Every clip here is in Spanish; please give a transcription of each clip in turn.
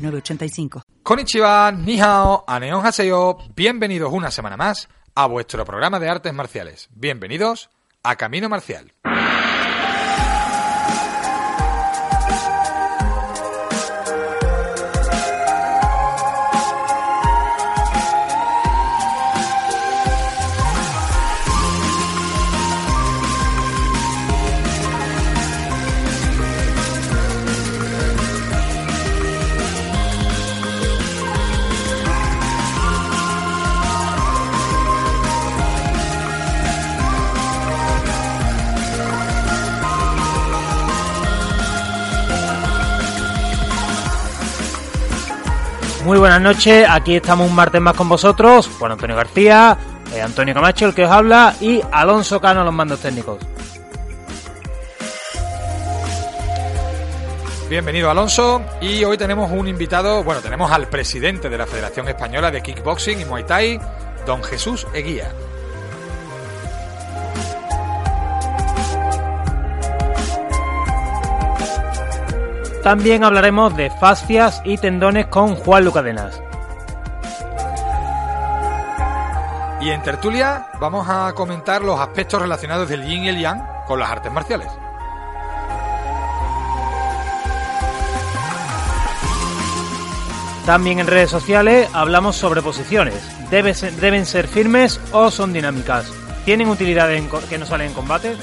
906985. Konnichiwa, ni hao, aneon haseo, bienvenidos una semana más a vuestro programa de artes marciales. Bienvenidos a Camino Marcial. Muy buenas noches, aquí estamos un martes más con vosotros, Juan Antonio García, eh, Antonio Camacho el que os habla y Alonso Cano los mandos técnicos. Bienvenido Alonso y hoy tenemos un invitado, bueno, tenemos al presidente de la Federación Española de Kickboxing y Muay Thai, don Jesús Eguía. También hablaremos de fascias y tendones con Juan Lucadenas. Y en tertulia vamos a comentar los aspectos relacionados del yin y el yang con las artes marciales. También en redes sociales hablamos sobre posiciones. ¿Debe ser- ¿Deben ser firmes o son dinámicas? ¿Tienen utilidad en que no salen en combate?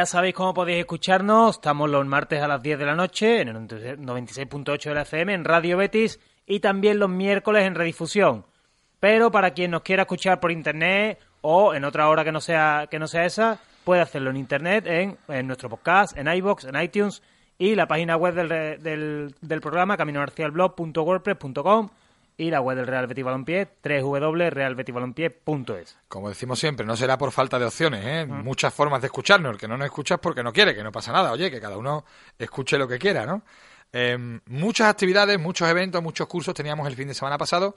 Ya sabéis cómo podéis escucharnos. Estamos los martes a las 10 de la noche en el 96.8 de la FM en Radio Betis y también los miércoles en redifusión. Pero para quien nos quiera escuchar por internet o en otra hora que no sea que no sea esa, puede hacerlo en internet en, nuestro podcast, en iBox, en iTunes y la página web del, del, del programa caminomarcialblog.wordpress.com y la web del Real Betis Balompié www.realbetisbalompié.es. Como decimos siempre, no será por falta de opciones, ¿eh? Muchas formas de escucharnos. El que no nos escucha es porque no quiere, que no pasa nada. Oye, que cada uno escuche lo que quiera, ¿no? Eh, muchas actividades, muchos eventos, muchos cursos teníamos el fin de semana pasado.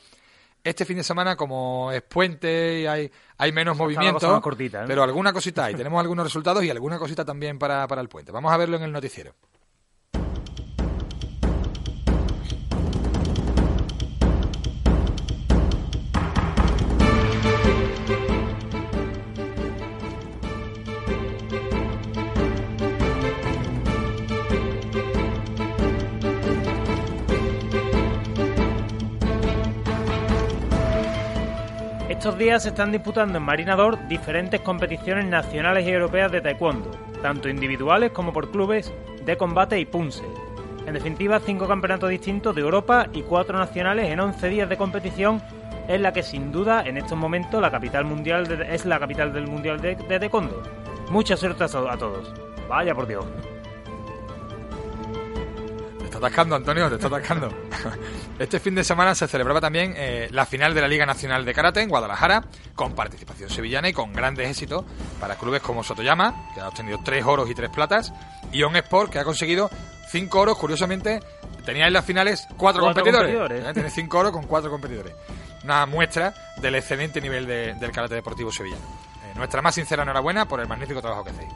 Este fin de semana, como es puente y hay, hay menos la movimiento, cortita, ¿eh? pero alguna cosita hay. Tenemos algunos resultados y alguna cosita también para, para el puente. Vamos a verlo en el noticiero. Estos días se están disputando en Marinador diferentes competiciones nacionales y europeas de taekwondo, tanto individuales como por clubes de combate y punse. En definitiva, cinco campeonatos distintos de Europa y cuatro nacionales en 11 días de competición, en la que sin duda en estos momentos la capital mundial es la capital del mundial de, taekwondo. Mucha suerte a todos. Vaya por Dios. Atascando, Antonio, te está atascando. Este fin de semana se celebraba también eh, la final de la Liga Nacional de Karate en Guadalajara, con participación sevillana y con grandes éxitos para clubes como Sotoyama, que ha obtenido tres oros y tres platas, y On Sport, que ha conseguido cinco oros. Curiosamente, tenía en las finales cuatro, Cuatro competidores. competidores. ¿eh? Tiene cinco oros con cuatro competidores. Una muestra del excelente nivel de- del karate deportivo sevillano. Eh, nuestra más sincera enhorabuena por el magnífico trabajo que hacéis.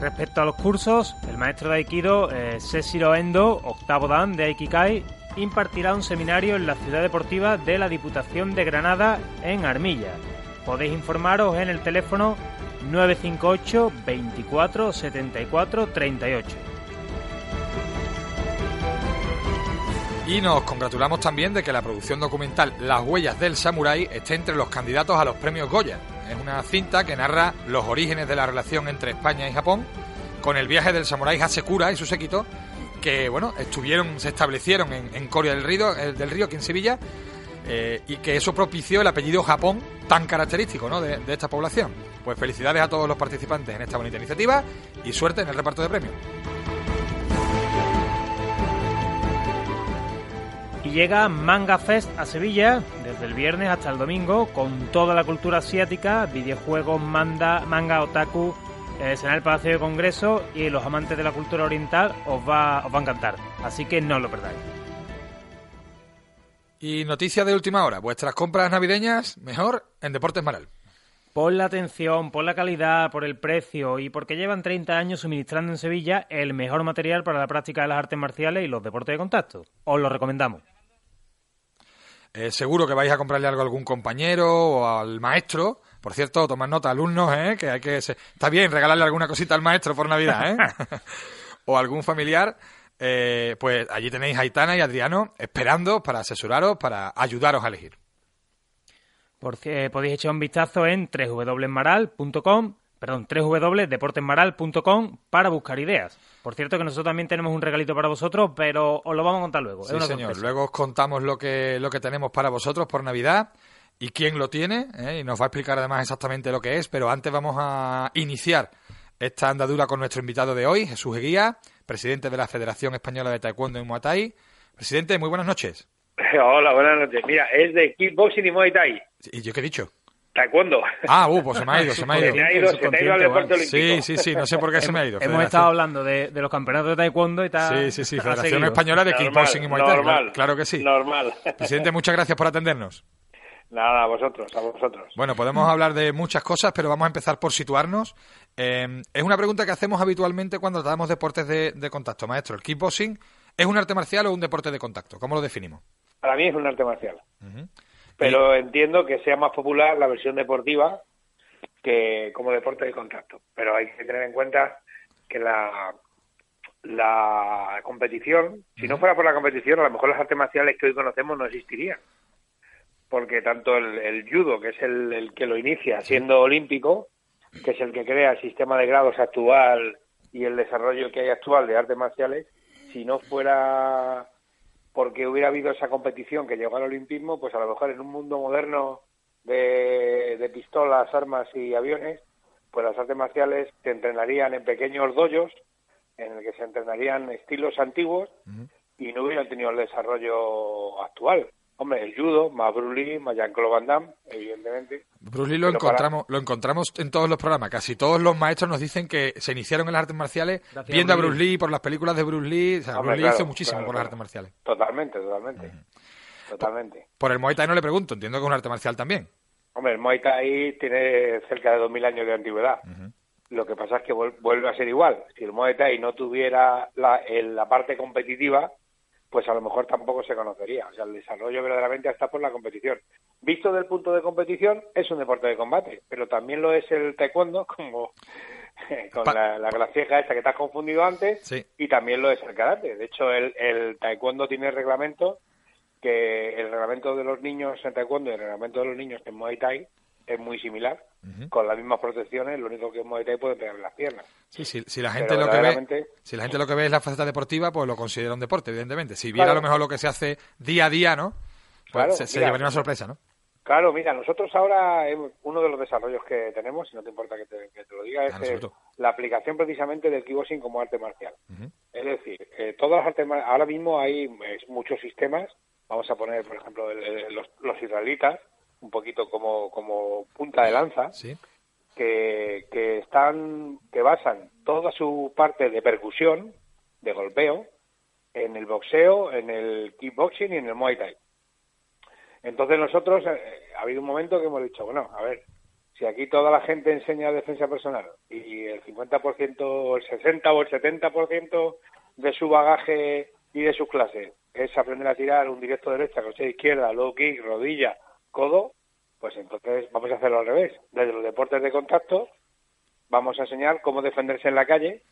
Respecto a los cursos, el maestro de Aikido, eh, Endo, octavo dan de Aikikai, impartirá un seminario en la ciudad deportiva de la Diputación de Granada en Armilla. Podéis informaros en el teléfono 958 24 74 38. Y nos congratulamos también de que la producción documental Las huellas del samurái esté entre los candidatos a los premios Goya. Es una cinta que narra los orígenes de la relación entre España y Japón, con el viaje del samurái Hasekura y su séquito, que bueno, estuvieron, se establecieron en, Corea del Río, del Río, aquí en Sevilla, eh, y que eso propició el apellido Japón tan característico ¿no? de esta población. Pues felicidades a todos los participantes en esta bonita iniciativa y suerte en el reparto de premios. Llega Manga Fest a Sevilla desde el viernes hasta el domingo con toda la cultura asiática, videojuegos, manga, manga otaku, eh, será en el Palacio de Congreso y los amantes de la cultura oriental os va, os va a encantar. Así que no lo perdáis. Y noticia de última hora, vuestras compras navideñas mejor en Deportes Maral. Por la atención, por la calidad, por el precio y porque llevan 30 años suministrando en Sevilla el mejor material para la práctica de las artes marciales y los deportes de contacto. Os lo recomendamos. Eh, seguro que vais a comprarle algo a algún compañero o al maestro. Por cierto, tomad nota, alumnos, ¿eh? que hay que... Está bien regalarle alguna cosita al maestro por Navidad, ¿eh? o algún familiar. Eh, pues allí tenéis a Aitana y Adriano esperando para asesoraros, para ayudaros a elegir. Podéis echar un vistazo en www.maral.com perdón, www.deportesmaral.com para buscar ideas. Por cierto que nosotros también tenemos un regalito para vosotros, pero os lo vamos a contar luego. Sí, señor. Luego os contamos lo que, lo que tenemos para vosotros por Navidad y quién lo tiene, ¿eh? y nos va a explicar además exactamente lo que es, pero antes vamos a iniciar esta andadura con nuestro invitado de hoy, Jesús Eguía, presidente de la Federación Española de Taekwondo en Muay Thai. Presidente, muy buenas noches. Hola, buenas noches. Mira, es de kickboxing y Muay Thai. ¿Y yo qué he dicho? Taekwondo. Ah, uh, pues se me ha ido, se me ha ido. Se, ha ido, se te ha ido al deporte olímpico. Sí, sí, sí, no sé por qué se me ha ido. Hemos estado hablando de, de, los campeonatos de taekwondo y tal. Sí, sí, sí, Federación Española de Kickboxing y Muay Thai. Normal, claro que sí. Normal. Presidente, muchas gracias por atendernos. Nada, a vosotros, a vosotros. Bueno, podemos hablar de muchas cosas, pero vamos a empezar por situarnos. Eh, es una pregunta que hacemos habitualmente cuando tratamos deportes de, de contacto. Maestro, ¿el kickboxing es un arte marcial o un deporte de contacto? ¿Cómo lo definimos? Para mí es un arte marcial. Pero entiendo que sea más popular la versión deportiva que como deporte de contacto. Pero hay que tener en cuenta que la, la competición, si no fuera por la competición, a lo mejor las artes marciales que hoy conocemos no existirían. Porque tanto el, judo, que es el, que lo inicia siendo olímpico, que es el que crea el sistema de grados actual y el desarrollo que hay actual de artes marciales, si no fuera porque hubiera habido esa competición que llegó al olimpismo, pues a lo mejor en un mundo moderno de, pistolas, armas y aviones, pues las artes marciales se entrenarían en pequeños doyos en el que se entrenarían estilos antiguos y no hubieran tenido el desarrollo actual. Hombre, el judo, más Bruce Lee, más Jean-Claude Van Damme, evidentemente. Bruce Lee lo encontramos, lo encontramos en todos los programas. Casi todos los maestros nos dicen que se iniciaron en las artes marciales viendo a Bruce Lee, por las películas de Bruce Lee. O sea, Bruce Lee hizo muchísimo por las artes marciales. Totalmente, totalmente. Totalmente. Por, el Muay Thai no le pregunto, entiendo que es un arte marcial también. Hombre, el Muay Thai tiene cerca de 2.000 años de antigüedad. Lo que pasa es que vuelve a ser igual. Si el Muay Thai no tuviera la, la parte competitiva, pues a lo mejor tampoco se conocería. O sea, el desarrollo verdaderamente está por la competición. Visto del punto de competición, es un deporte de combate, pero también lo es el taekwondo, como con la, la gracieja esta que te has confundido antes, y también lo es el karate. De hecho, el, el taekwondo tiene reglamento que el reglamento de los niños en taekwondo y el reglamento de los niños en Muay Thai es muy similar, con las mismas protecciones, lo único que en Muay Thai puede pegar las piernas. Sí, si la gente lo que ve, si la gente lo que ve es la faceta deportiva, pues lo considera un deporte, evidentemente. Si viera a lo mejor lo que se hace día a día, ¿no? Pues se, llevaría una sorpresa, ¿no? Claro, mira, nosotros ahora uno de los desarrollos que tenemos, si no te importa que te, lo diga, es la aplicación precisamente del kickboxing como arte marcial. Es decir, todas las artes ahora mismo hay muchos sistemas vamos a poner, por ejemplo, los, israelitas, un poquito como, como punta de lanza, que, que, están, que basan toda su parte de percusión, de golpeo, en el boxeo, en el kickboxing y en el muay thai. Entonces nosotros, eh, ha habido un momento que hemos dicho, bueno, a ver, si aquí toda la gente enseña defensa personal y el 50%, el 60 o el 70% de su bagaje y de sus clases es aprender a tirar un directo derecha, crochet izquierda, low kick, rodilla, codo, pues entonces vamos a hacerlo al revés. Desde los deportes de contacto vamos a enseñar cómo defenderse en la calle,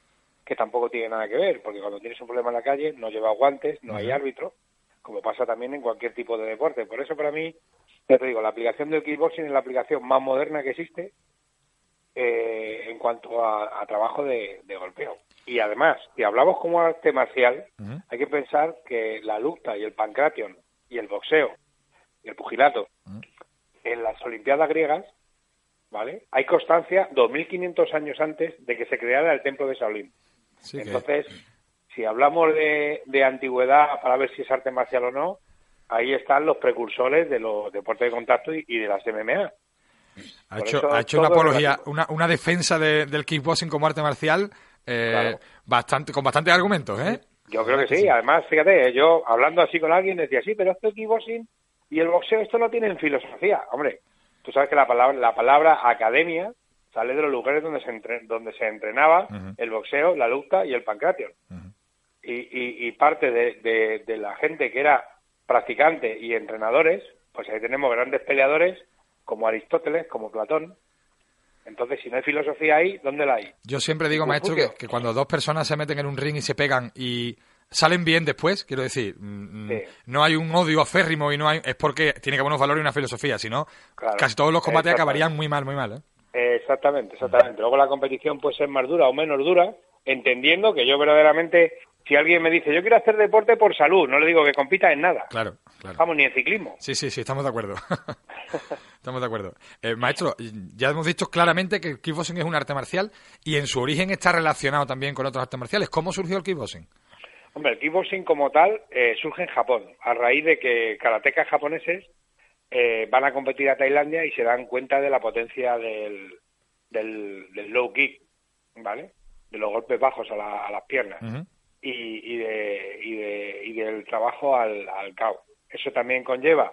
que tampoco tiene nada que ver, porque cuando tienes un problema en la calle no lleva guantes, no hay árbitro, como pasa también en cualquier tipo de deporte. Por eso para mí ya te digo, la aplicación del kickboxing es la aplicación más moderna que existe eh, en cuanto a, trabajo de, golpeo. Y además, si hablamos como arte marcial, hay que pensar que la lucha y el pancration y el boxeo y el pugilato en las Olimpiadas griegas, ¿vale? Hay constancia 2.500 años antes de que se creara el templo de Shaolin. Entonces, si hablamos de, de antigüedad para ver si es arte marcial o no, ahí están los precursores de los deportes de contacto y, de las MMA. Ha hecho, ha hecho una apología, una, una defensa del kickboxing como arte marcial eh, bastante con bastantes argumentos, ¿eh? Yo creo que sí. Además, fíjate, yo hablando así con alguien decía, sí, pero esto el kickboxing y el boxeo, esto no tienen filosofía. Hombre, tú sabes que la palabra, la palabra academia sale de los lugares donde se, donde se entrenaba el boxeo, la lucha y el pancration. y, y, parte de, de la gente que era practicantes y entrenadores, pues ahí tenemos grandes peleadores como Aristóteles, como Platón. Entonces, si no hay filosofía ahí, ¿dónde la hay? Yo siempre digo, maestro, que, cuando dos personas se meten en un ring y se pegan y salen bien después, quiero decir, mm, mm, no hay un odio aférrimo y no hay, es porque tiene que haber unos valores y una filosofía, si no, casi todos los combates acabarían muy mal, muy mal. ¿eh? Exactamente, exactamente. Luego la competición puede ser más dura o menos dura, entendiendo que yo verdaderamente si alguien me dice, yo quiero hacer deporte por salud, no le digo que compita en nada. Claro, claro. Vamos, ni en ciclismo. Sí, sí, sí, estamos de acuerdo. estamos de acuerdo. Eh, maestro, ya hemos dicho claramente que el kickboxing es un arte marcial y en su origen está relacionado también con otros artes marciales. ¿Cómo surgió el kickboxing? Hombre, el kickboxing como tal eh, surge en Japón, a raíz de que karatecas japoneses eh, van a competir a Tailandia y se dan cuenta de la potencia del, del, low kick, ¿vale? De los golpes bajos a, las piernas y, de, y, de, y del trabajo al, al cao. Eso también conlleva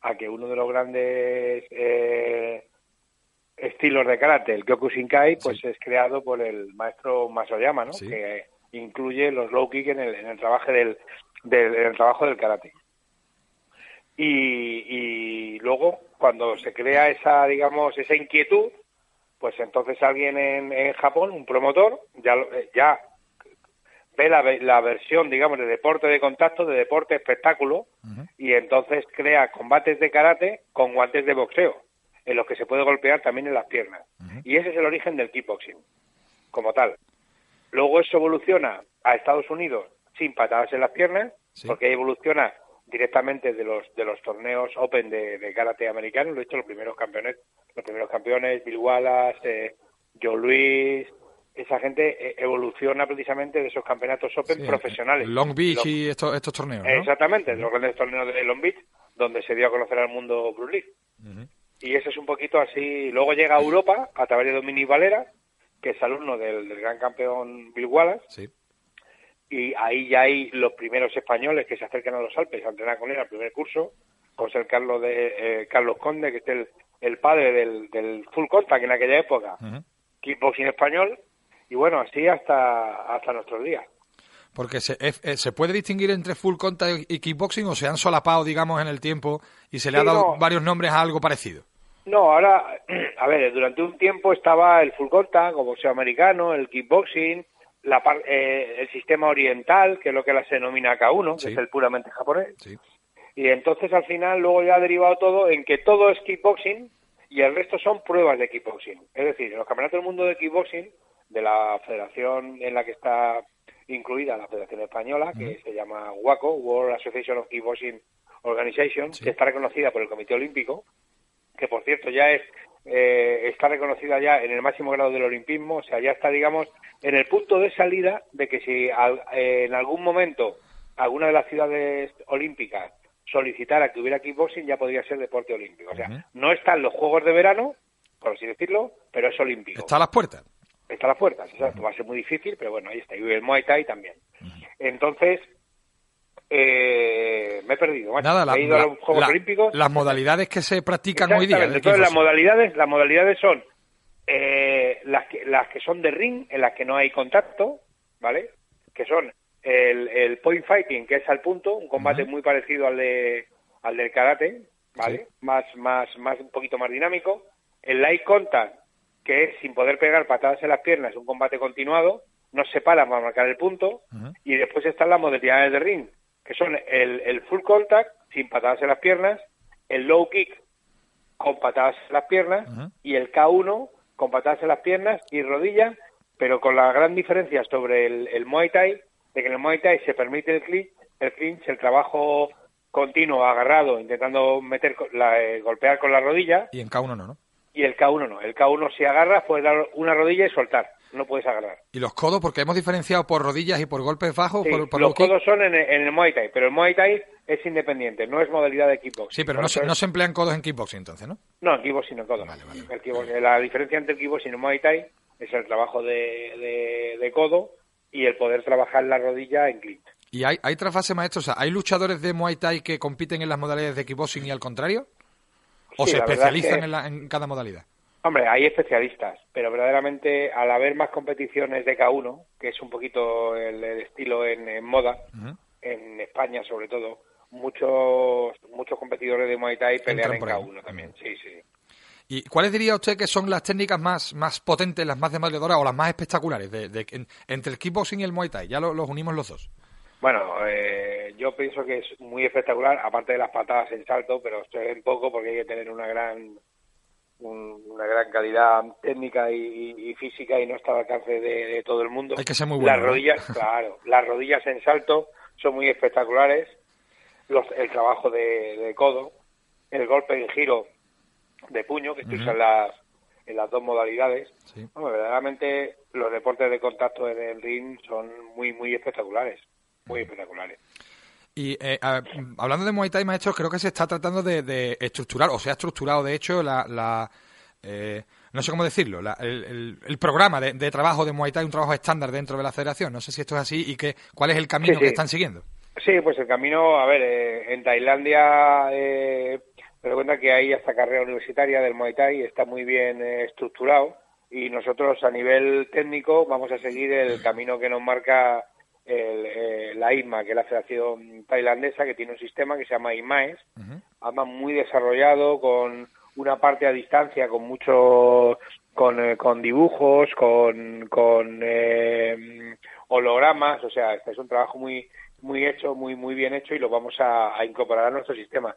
a que uno de los grandes eh, estilos de karate, el Kyokushinkai, pues es creado por el maestro Masoyama, ¿no? Que incluye los low kick en el, en el trabajo del, del el trabajo del karate. Y, y luego, cuando se crea esa, digamos, esa inquietud, pues entonces alguien en, en Japón, un promotor, ya, ya ve la, versión, digamos, de deporte de contacto, de deporte espectáculo, y entonces crea combates de karate con guantes de boxeo, en los que se puede golpear también en las piernas. Y ese es el origen del kickboxing, como tal. Luego eso evoluciona a Estados Unidos sin patadas en las piernas, porque evoluciona directamente de los de los torneos Open de, karate americano, lo he dicho los primeros campeones, los primeros campeones, Bill Wallace, eh, Joe Louis, esa gente eh, evoluciona precisamente de esos campeonatos Open profesionales. Long Beach y estos, estos torneos. Exactamente, los grandes torneos de Long Beach, donde se dio a conocer al mundo Bruce Lee. Y eso es un poquito así. Luego llega a Europa a través de Dominic Valera, que es alumno del, gran campeón Bill Wallace. Y ahí ya hay los primeros españoles que se acercan a los Alpes a entrenar con él al primer curso. José el Carlos, de, eh, Carlos Conde, que es el, el padre del, del full contact en aquella época. Kickboxing español y bueno, así hasta, hasta nuestros días. Porque se, eh, se puede distinguir entre full contact y kickboxing o se han solapado, digamos, en el tiempo y se le ha dado varios nombres a algo parecido. No, ahora, a ver, durante un tiempo estaba el full contact, como sea americano, el kickboxing, la, eh, el sistema oriental, que es lo que se denomina K1, que es el puramente japonés. Y entonces al final luego ya ha derivado todo en que todo es kickboxing y el resto son pruebas de kickboxing. Es decir, en los campeonatos del mundo de kickboxing de la federación en la que está incluida la Federación Española, que se llama WACO, World Association of Kickboxing Organization, que está reconocida por el Comité Olímpico, que por cierto ya es eh, está reconocida ya en el máximo grado del olimpismo, o sea, ya está, digamos, en el punto de salida de que si eh, en algún momento alguna de las ciudades olímpicas solicitara que hubiera kickboxing, ya podría ser deporte olímpico. O sea, no están los Juegos de Verano, por así decirlo, pero es olímpico. Está a las puertas está a las puertas. va a ser muy difícil, pero bueno, ahí está. Y el Muay Thai también. Entonces, eh, me he perdido. Nada, la, he ido a los Juegos Olímpicos. Las modalidades que se practican hoy día. Entonces, las modalidades, las modalidades son eh, las, que, las que son de ring, en las que no hay contacto, ¿vale? Que son el, el point fighting, que es al punto, un combate muy parecido al de al del karate, ¿vale? Más, más, más, un poquito más dinámico. El light contact, que es sin poder pegar patadas en las piernas, un combate continuado, no se para para marcar el punto. Y después están las modalidades de ring, que son el, el full contact, sin patadas en las piernas, el low kick con patadas en las piernas y el K1 con patadas en las piernas y rodillas, pero con la gran diferencia sobre el, el Muay Thai, de que en el Muay Thai se permite el clinch, el clinch, el trabajo continuo, agarrado, intentando meter, la, eh, golpear con la rodilla. Y en K1 no, ¿no? Y el K1 no. El K1 si agarras puedes dar una rodilla y soltar. No puedes agarrar. ¿Y los codos? Porque hemos diferenciado por rodillas y por golpes bajos. por, los codos son en, el Muay Thai, pero el Muay Thai es independiente, no es modalidad de kickboxing. Sí, pero no se, no se, emplean codos en kickboxing entonces, ¿no? No, en kickboxing no codos. Vale, vale. la diferencia entre el kickboxing y el Muay Thai es el trabajo de, de, codo y el poder trabajar la rodilla en clinch. ¿Y hay, hay trasfase, maestro? O sea, ¿hay luchadores de Muay Thai que compiten en las modalidades de kickboxing y al contrario? ¿O se especializan en, en, cada modalidad? Hombre, hay especialistas, pero verdaderamente al haber más competiciones de K1, que es un poquito el, estilo en, moda, en España sobre todo, muchos muchos competidores de Muay Thai pelean en K1 también, sí, sí. ¿Y cuáles diría usted que son las técnicas más, más potentes, las más demoledoras o las más espectaculares de, entre el kickboxing y el Muay Thai? Ya los unimos los dos. Bueno, eh, yo pienso que es muy espectacular, aparte de las patadas en salto, pero estoy en poco porque hay que tener una gran una gran calidad técnica y, física y no está al alcance de, todo el mundo. Hay que ser muy bueno. Las rodillas, claro, las rodillas en salto son muy espectaculares, los, el trabajo de, codo, el golpe en giro de puño que se usa en las, en las dos modalidades. verdaderamente los deportes de contacto en el ring son muy, muy espectaculares muy espectaculares. Y eh, hablando de Muay Thai, maestro, creo que se está tratando de, estructurar, o se ha estructurado, de hecho, la, eh, no sé cómo decirlo, el, programa de, trabajo de Muay Thai, un trabajo estándar dentro de la federación. No sé si esto es así y que, cuál es el camino que están siguiendo. Sí, pues el camino, a ver, eh, en Tailandia eh, me doy cuenta que hay hasta carrera universitaria del Muay Thai, está muy bien estructurado y nosotros a nivel técnico vamos a seguir el camino que nos marca el, eh, la IMA, que es la Federación Tailandesa, que tiene un sistema que se llama IMAES, además muy desarrollado, con una parte a distancia, con mucho, con, eh, con dibujos, con, con eh, hologramas, o sea, este es un trabajo muy muy hecho, muy muy bien hecho y lo vamos a, incorporar a nuestro sistema.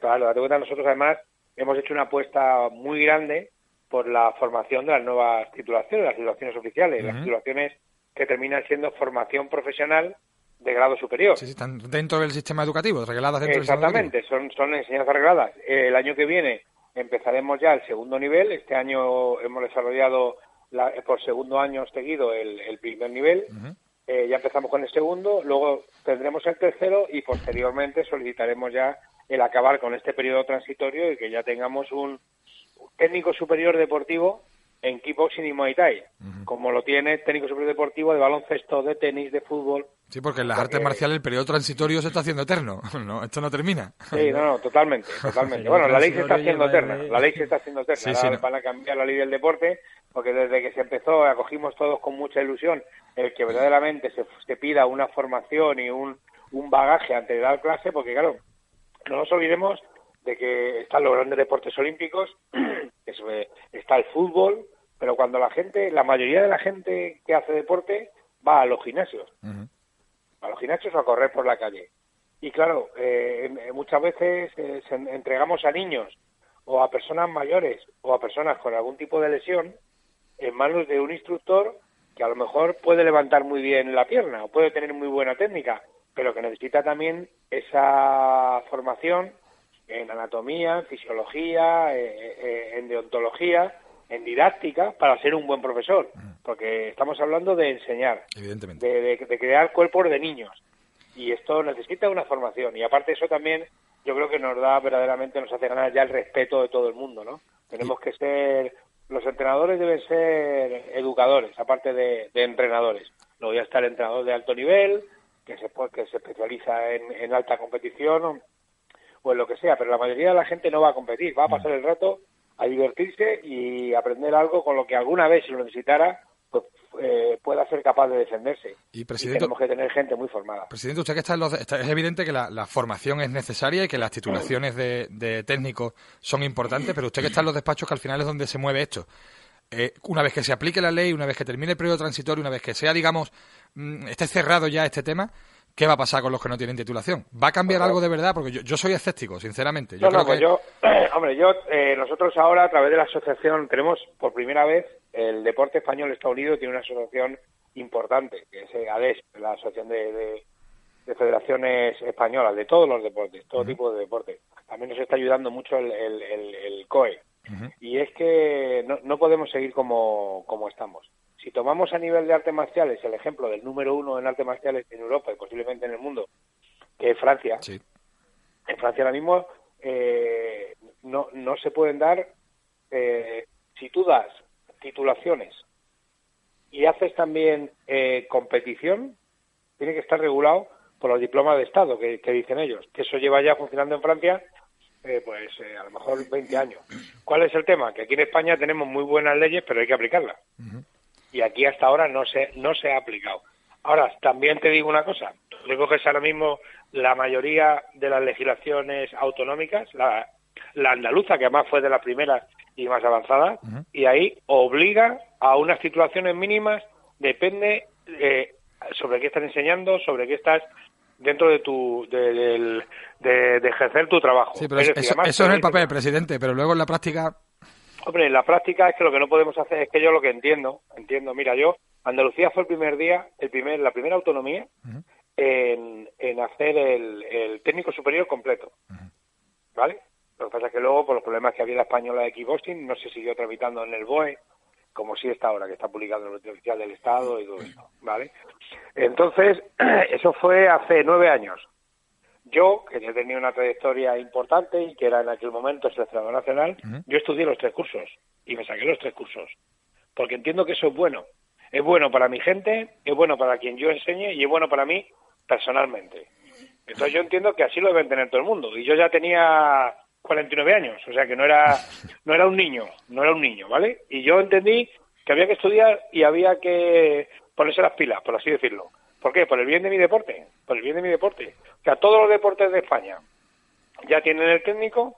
Claro, date cuenta, nosotros además hemos hecho una apuesta muy grande por la formación de las nuevas titulaciones, las titulaciones oficiales, las titulaciones que terminan siendo formación profesional de grado superior. Sí, sí, están dentro del sistema educativo, regladas dentro Exactamente, del son, son enseñanzas regladas. El año que viene empezaremos ya el segundo nivel. Este año hemos desarrollado la, por segundo año seguido el, el primer nivel. eh, ya empezamos con el segundo, luego tendremos el tercero y posteriormente solicitaremos ya el acabar con este periodo transitorio y que ya tengamos un técnico superior deportivo en kickboxing y Muay Thai, como lo tiene técnico superior deportivo de baloncesto, de tenis, de fútbol. Sí, porque en las artes marciales el periodo transitorio se está haciendo eterno, no, esto no termina. Sí, no, no, totalmente, totalmente. bueno, la ley se está haciendo eterna, la ley se está haciendo eterna, sí, van a cambiar la ley del deporte, porque desde que se empezó acogimos todos con mucha ilusión el que verdaderamente se, se pida una formación y un, un bagaje antes de dar clase, porque claro, no nos olvidemos de que están los grandes deportes olímpicos, está el fútbol, pero cuando la gente, la mayoría de la gente que hace deporte va a los gimnasios, a los gimnasios o a correr por la calle. Y claro, eh, muchas veces eh, entregamos a niños o a personas mayores o a personas con algún tipo de lesión en manos de un instructor que a lo mejor puede levantar muy bien la pierna o puede tener muy buena técnica, pero que necesita también esa formación en anatomía, en fisiología, eh, eh, en deontología, en didáctica, para ser un buen profesor. Porque estamos hablando de enseñar, Evidentemente. De, de, crear cuerpos de niños. Y esto necesita una formación. Y aparte eso también yo creo que nos da verdaderamente, nos hace ganar ya el respeto de todo el mundo, ¿no? Tenemos que ser, los entrenadores deben ser educadores, aparte de, entrenadores. Luego ya está el entrenador de alto nivel, que se, que se especializa en, en alta competición o, en lo que sea, pero la mayoría de la gente no va a competir, va a pasar el rato a divertirse y aprender algo con lo que alguna vez, si lo necesitara, pues, eh, pueda ser capaz de defenderse. Y, presidente, tenemos que tener gente muy formada. Presidente, usted que está en los, es evidente que la, formación es necesaria y que las titulaciones de, de técnicos son importantes, pero usted que está en los despachos, que al final es donde se mueve esto. Eh, una vez que se aplique la ley, una vez que termine el periodo transitorio, una vez que sea, digamos, mm, esté cerrado ya este tema, ¿qué va a pasar con los que no tienen titulación? ¿Va a cambiar algo de verdad? Porque yo, soy escéptico, sinceramente. Yo creo que... yo, hombre, yo, eh, nosotros ahora a través de la asociación tenemos por primera vez el deporte español Estados Unidos tiene una asociación importante, que es ADES, la Asociación de, Federaciones Españolas, de todos los deportes, todo tipo de deportes. También nos está ayudando mucho el, el COE, y es que no, podemos seguir como, estamos. Si tomamos a nivel de artes marciales el ejemplo del número uno en artes marciales en Europa y posiblemente en el mundo, que es Francia, en Francia ahora mismo eh, no, no se pueden dar, eh, si tú das titulaciones y haces también eh, competición, tiene que estar regulado por los diplomas de Estado que, que, dicen ellos, que eso lleva ya funcionando en Francia eh, pues eh, a lo mejor 20 años. ¿Cuál es el tema? Que aquí en España tenemos muy buenas leyes, pero hay que aplicarlas. Y aquí hasta ahora no se, no se ha aplicado. Ahora, también te digo una cosa. Tú coges ahora mismo la mayoría de las legislaciones autonómicas, la, la andaluza, que además fue de las primeras y más avanzadas, y ahí obliga a unas titulaciones mínimas, depende eh, sobre qué estás enseñando, sobre qué estás dentro de tu de, de, ejercer tu trabajo. Sí, pero eso, es el papel, presidente, pero luego en la práctica... Hombre, en la práctica es que lo que no podemos hacer es que yo lo que entiendo, entiendo, mira, yo, Andalucía fue el primer día, el primer, la primera autonomía en, en hacer el, el técnico superior completo, ¿vale? Lo que pasa es que luego, por los problemas que había en la española de kickboxing, no se siguió tramitando en el BOE, como si está ahora, que está publicado en el oficial del Estado y todo esto, ¿vale? Entonces, eso fue hace nueve años. Yo, que ya tenía una trayectoria importante y que era en aquel momento seleccionador nacional, yo estudié los tres cursos y me saqué los tres cursos. Porque entiendo que eso es bueno. Es bueno para mi gente, es bueno para quien yo enseñe y es bueno para mí personalmente. Entonces yo entiendo que así lo deben tener todo el mundo. Y yo ya tenía 49 años, o sea que no era, no era un niño, no era un niño, ¿vale? Y yo entendí que había que estudiar y había que ponerse las pilas, por así decirlo. ¿Por qué? Por el bien de mi deporte, por el bien de mi deporte. O sea, todos los deportes de España ya tienen el técnico,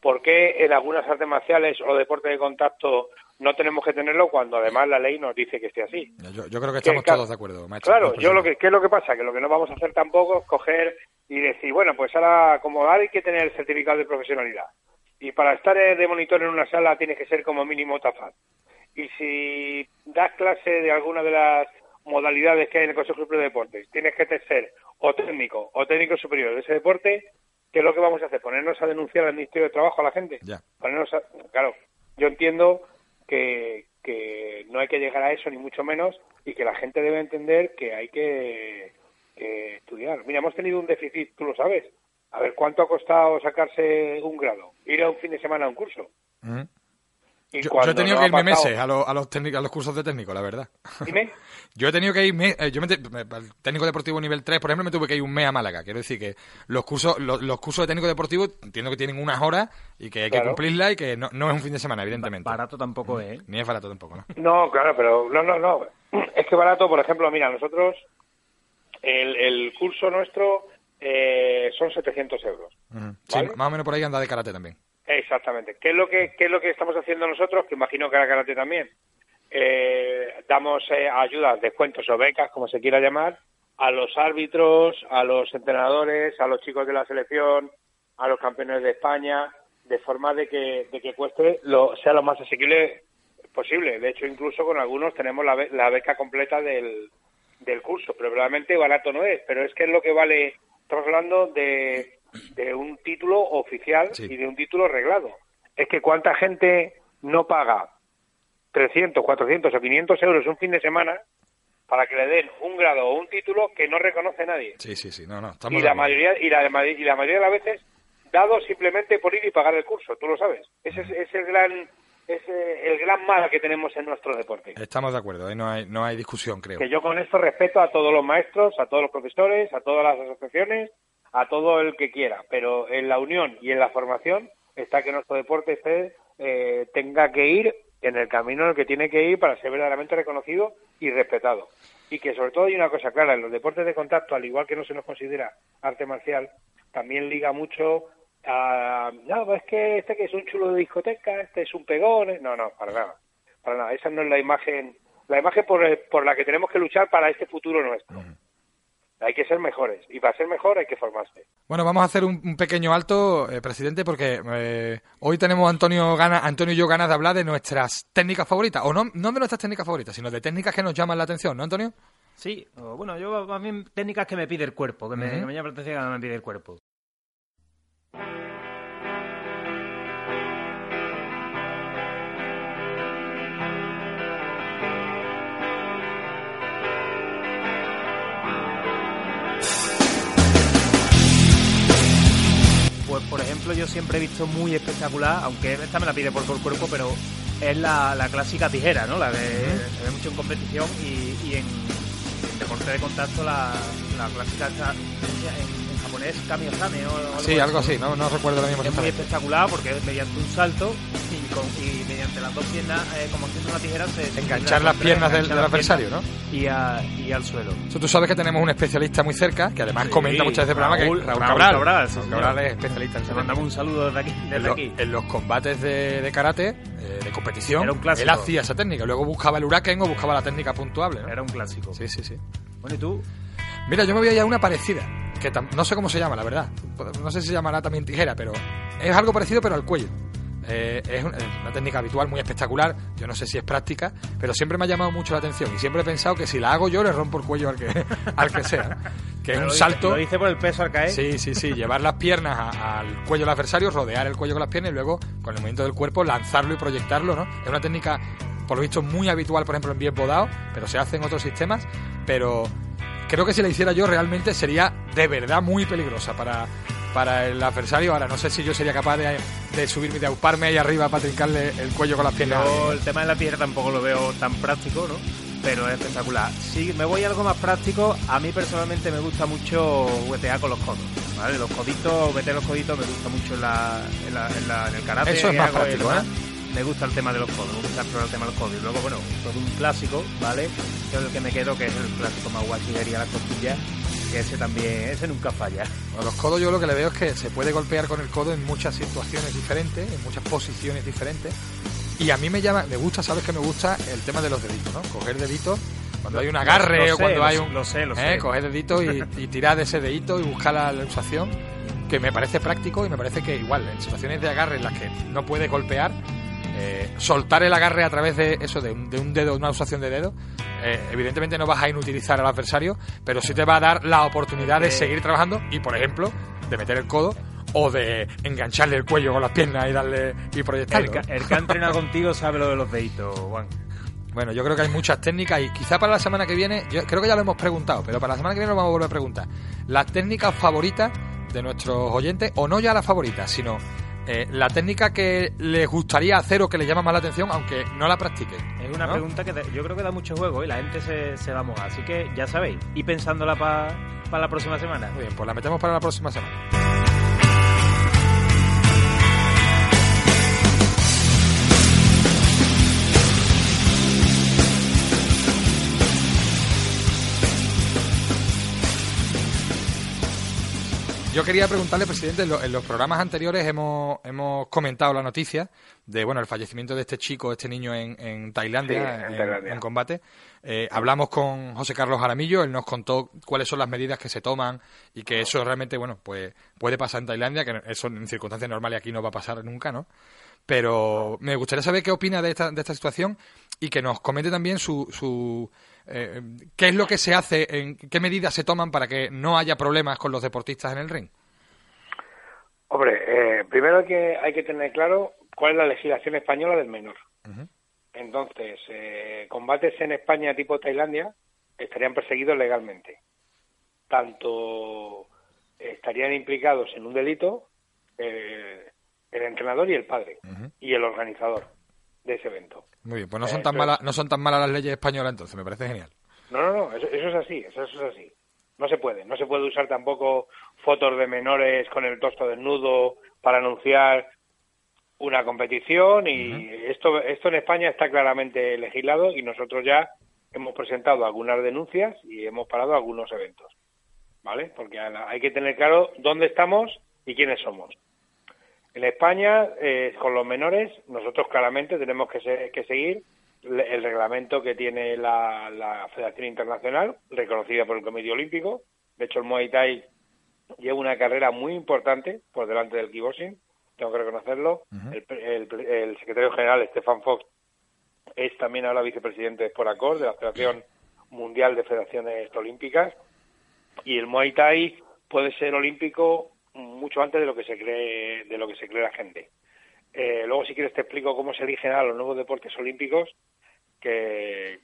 ¿por qué en algunas artes marciales o deportes de contacto no tenemos que tenerlo cuando además la ley nos dice que esté así? Yo, creo que estamos todos de acuerdo, maestro. Claro, yo lo que, ¿qué es lo que pasa? Que lo que no vamos a hacer tampoco es coger y decir, bueno, pues ahora como hay que tener el certificado de profesionalidad. Y para estar de monitor en una sala tienes que ser como mínimo TAFAT. Y si das clase de alguna de las modalidades que hay en el Consejo Superior de Deportes, tienes que ser o técnico o técnico superior de ese deporte, ¿qué es lo que vamos a hacer? ¿Ponernos a denunciar al Ministerio de Trabajo a la gente? Ya. Ponernos Claro, yo entiendo que, que no hay que llegar a eso, ni mucho menos, y que la gente debe entender que hay que que estudiar. Mira, hemos tenido un déficit, tú lo sabes. A ver, ¿cuánto ha costado sacarse un grado? Ir a un fin de semana a un curso. Yo, he tenido que irme meses a, los, a, los a los cursos de técnico, la verdad. Dime. yo he tenido que irme, eh, yo me, al técnico deportivo nivel 3, por ejemplo, me tuve que ir un mes a Málaga. Quiero decir que los cursos los, cursos de técnico deportivo entiendo que tienen unas horas y que hay que cumplirlas y que no, no, es un fin de semana, evidentemente. Barato tampoco es. ¿eh? Ni es barato tampoco, ¿no? No, claro, pero no, no, no. Es que barato, por ejemplo, mira, nosotros el, curso nuestro eh, son 700 euros. Sí, más o menos por ahí anda de karate también. Exactamente. ¿Qué es lo que, qué es lo que estamos haciendo nosotros? Que imagino que era karate también. Eh, damos eh, ayudas, descuentos o becas, como se quiera llamar, a los árbitros, a los entrenadores, a los chicos de la selección, a los campeones de España, de forma de que, de que cueste lo, sea lo más asequible posible. De hecho, incluso con algunos tenemos la, la beca completa del, del curso, pero realmente barato no es, pero es que es lo que vale, estamos hablando de, de un título oficial y de un título reglado. Es que cuánta gente no paga 300, 400 o 500 euros un fin de semana para que le den un grado o un título que no reconoce nadie. Sí, sí, sí, no, no, y la mayoría y la, y la mayoría de las veces dado simplemente por ir y pagar el curso, tú lo sabes. Ese es, es el gran es el gran mal que tenemos en nuestro deporte. Estamos de acuerdo, no hay, no hay discusión, creo. Que yo con esto respeto a todos los maestros, a todos los profesores, a todas las asociaciones, a todo el que quiera, pero en la unión y en la formación está que nuestro deporte esté, eh, tenga que ir en el camino en el que tiene que ir para ser verdaderamente reconocido y respetado. Y que sobre todo hay una cosa clara, en los deportes de contacto, al igual que no se nos considera arte marcial, también liga mucho a, no, es que este que es un chulo de discoteca, este es un pegón, no, no, para nada, para nada, esa no es la imagen, la imagen por, por la que tenemos que luchar para este futuro nuestro. Hay que ser mejores y para ser mejor hay que formarse. Bueno, vamos a hacer un, pequeño alto, eh, presidente, porque eh, hoy tenemos Antonio Gana, Antonio y yo ganas de hablar de nuestras técnicas favoritas, o no, no de nuestras técnicas favoritas, sino de técnicas que nos llaman la atención, ¿no, Antonio? Sí, bueno, yo más bien técnicas que me pide el cuerpo, que me, que me llama la atención que me pide el cuerpo. Pues por ejemplo yo siempre he visto muy espectacular, aunque esta me la pide por el cuerpo, pero es la, clásica tijera, ¿no? La que se ve mucho en competición y, en, deporte de contacto la, clásica en, japonés kami-osame o algo Sí, algo así, no, no recuerdo lo mismo. Es muy espectacular porque es mediante un salto y, mediante las dos piernas, eh, como haciendo una tijera, se... Enganchar las piernas del, adversario, ¿no? Y, y al suelo. tú sabes que tenemos un especialista muy cerca, que además comenta muchas veces el programa, que Raúl, Raúl Cabral. Raúl Cabral, es especialista. Le mandamos un saludo desde aquí. Desde en, aquí. en los combates de, de karate, eh, de competición, Era un clásico. él hacía esa técnica. Luego buscaba el huracán o buscaba la técnica puntuable. ¿no? Era un clásico. Sí, sí, sí. Bueno, ¿y tú? Mira, yo me voy a ir a una parecida, que no sé cómo se llama, la verdad. No sé si se llamará también tijera, pero es algo parecido, pero al cuello. Eh, es una, técnica habitual muy espectacular. Yo no sé si es práctica, pero siempre me ha llamado mucho la atención y siempre he pensado que si la hago yo le rompo el cuello al que, al que sea. Que es un salto. Lo hice por el peso al caer. Sí, sí, sí. llevar las piernas al cuello del adversario, rodear el cuello con las piernas y luego, con el movimiento del cuerpo, lanzarlo y proyectarlo, ¿no? Es una técnica, por lo visto, muy habitual, por ejemplo, en bien bodado, pero se hace en otros sistemas. Pero creo que si la hiciera yo realmente sería de verdad muy peligrosa para, para el adversario. Ahora, no sé si yo sería capaz de, de subirme, de auparme ahí arriba para trincarle el cuello con las piernas. Yo el tema de la tierra tampoco lo veo tan práctico, ¿no? Pero es espectacular. Si me voy a algo más práctico, a mí personalmente me gusta mucho huetear con los codos. ¿vale? Los coditos, meter los coditos me gusta mucho en, la, en, la, en, el karate. Eso es más práctico, ¿eh? Me gusta el tema de los codos, me gusta explorar el tema de los codos. Y luego, bueno, todo un clásico, ¿vale? Yo el que me quedo, que es el clásico más guay, sería la costilla ese también, ese nunca falla. A los codos yo lo que le veo es que se puede golpear con el codo en muchas situaciones diferentes, en muchas posiciones diferentes. Y a mí me llama, me gusta, sabes que me gusta el tema de los deditos, ¿no? Coger deditos cuando hay un agarre o cuando hay un. Lo sé, lo ¿eh? Coger deditos y, tirar de ese dedito y buscar la, la usación, que me parece práctico y me parece que igual, en situaciones de agarre en las que no puede golpear, eh, soltar el agarre a través de eso, de un, de un dedo, una usación de dedo, eh, evidentemente no vas a inutilizar al adversario, pero sí te va a dar la oportunidad de seguir trabajando y, por ejemplo, de meter el codo o de engancharle el cuello con las piernas y darle y proyectarlo. El, que ha entrenado contigo sabe lo de los deditos, Juan. Bueno, yo creo que hay muchas técnicas y quizá para la semana que viene, yo creo que ya lo hemos preguntado, pero para la semana que viene lo vamos a volver a preguntar. Las técnicas favoritas de nuestros oyentes, o no ya las favoritas, sino eh, la técnica que les gustaría hacer o que les llama más la atención, aunque no la practiquen. Es una pregunta que yo creo que da mucho juego y la gente se, se va a mojar. Así que ya sabéis, y pensándola para la próxima semana. Muy bien, pues la metemos para la próxima semana. Yo quería preguntarle, presidente, en, los programas anteriores hemos, hemos comentado la noticia de bueno el fallecimiento de este chico, este niño en, Tailandia, en, combate. Eh, hablamos con José Carlos Jaramillo, él nos contó cuáles son las medidas que se toman y que eso realmente, bueno, pues puede pasar en Tailandia, que eso en circunstancias normales aquí no va a pasar nunca, ¿no? Pero me gustaría saber qué opina de esta, de esta situación y que nos comente también su, su eh, ¿Qué es lo que se hace? En, ¿Qué medidas se toman para que no haya problemas con los deportistas en el ring? Hombre, eh, primero que hay que tener claro cuál es la legislación española del menor. Entonces, eh, combates en España tipo Tailandia estarían perseguidos legalmente. Tanto estarían implicados en un delito el entrenador y el padre y el organizador. De ese evento. Muy bien, pues no son, tan malas, no son tan malas las leyes españolas entonces, me parece genial. No, no, no, eso, es así, eso, es así. No se puede, no se puede usar tampoco fotos de menores con el tosto desnudo para anunciar una competición y esto, esto en España está claramente legislado y nosotros ya hemos presentado algunas denuncias y hemos parado algunos eventos, ¿vale? Porque hay que tener claro dónde estamos y quiénes somos. En España, eh, con los menores, nosotros claramente tenemos que, que seguir el reglamento que tiene la, Federación Internacional, reconocida por el Comité Olímpico. De hecho, el Muay Thai lleva una carrera muy importante por delante del kickboxing, tengo que reconocerlo. el, secretario general, Stefan Fox, es también ahora vicepresidente por Accord de la Federación Mundial de Federaciones Olímpicas. Y el Muay Thai puede ser olímpico mucho antes de lo que se cree de lo que se cree la gente. Eh, luego, si quieres, te explico cómo se eligen a los nuevos deportes olímpicos, que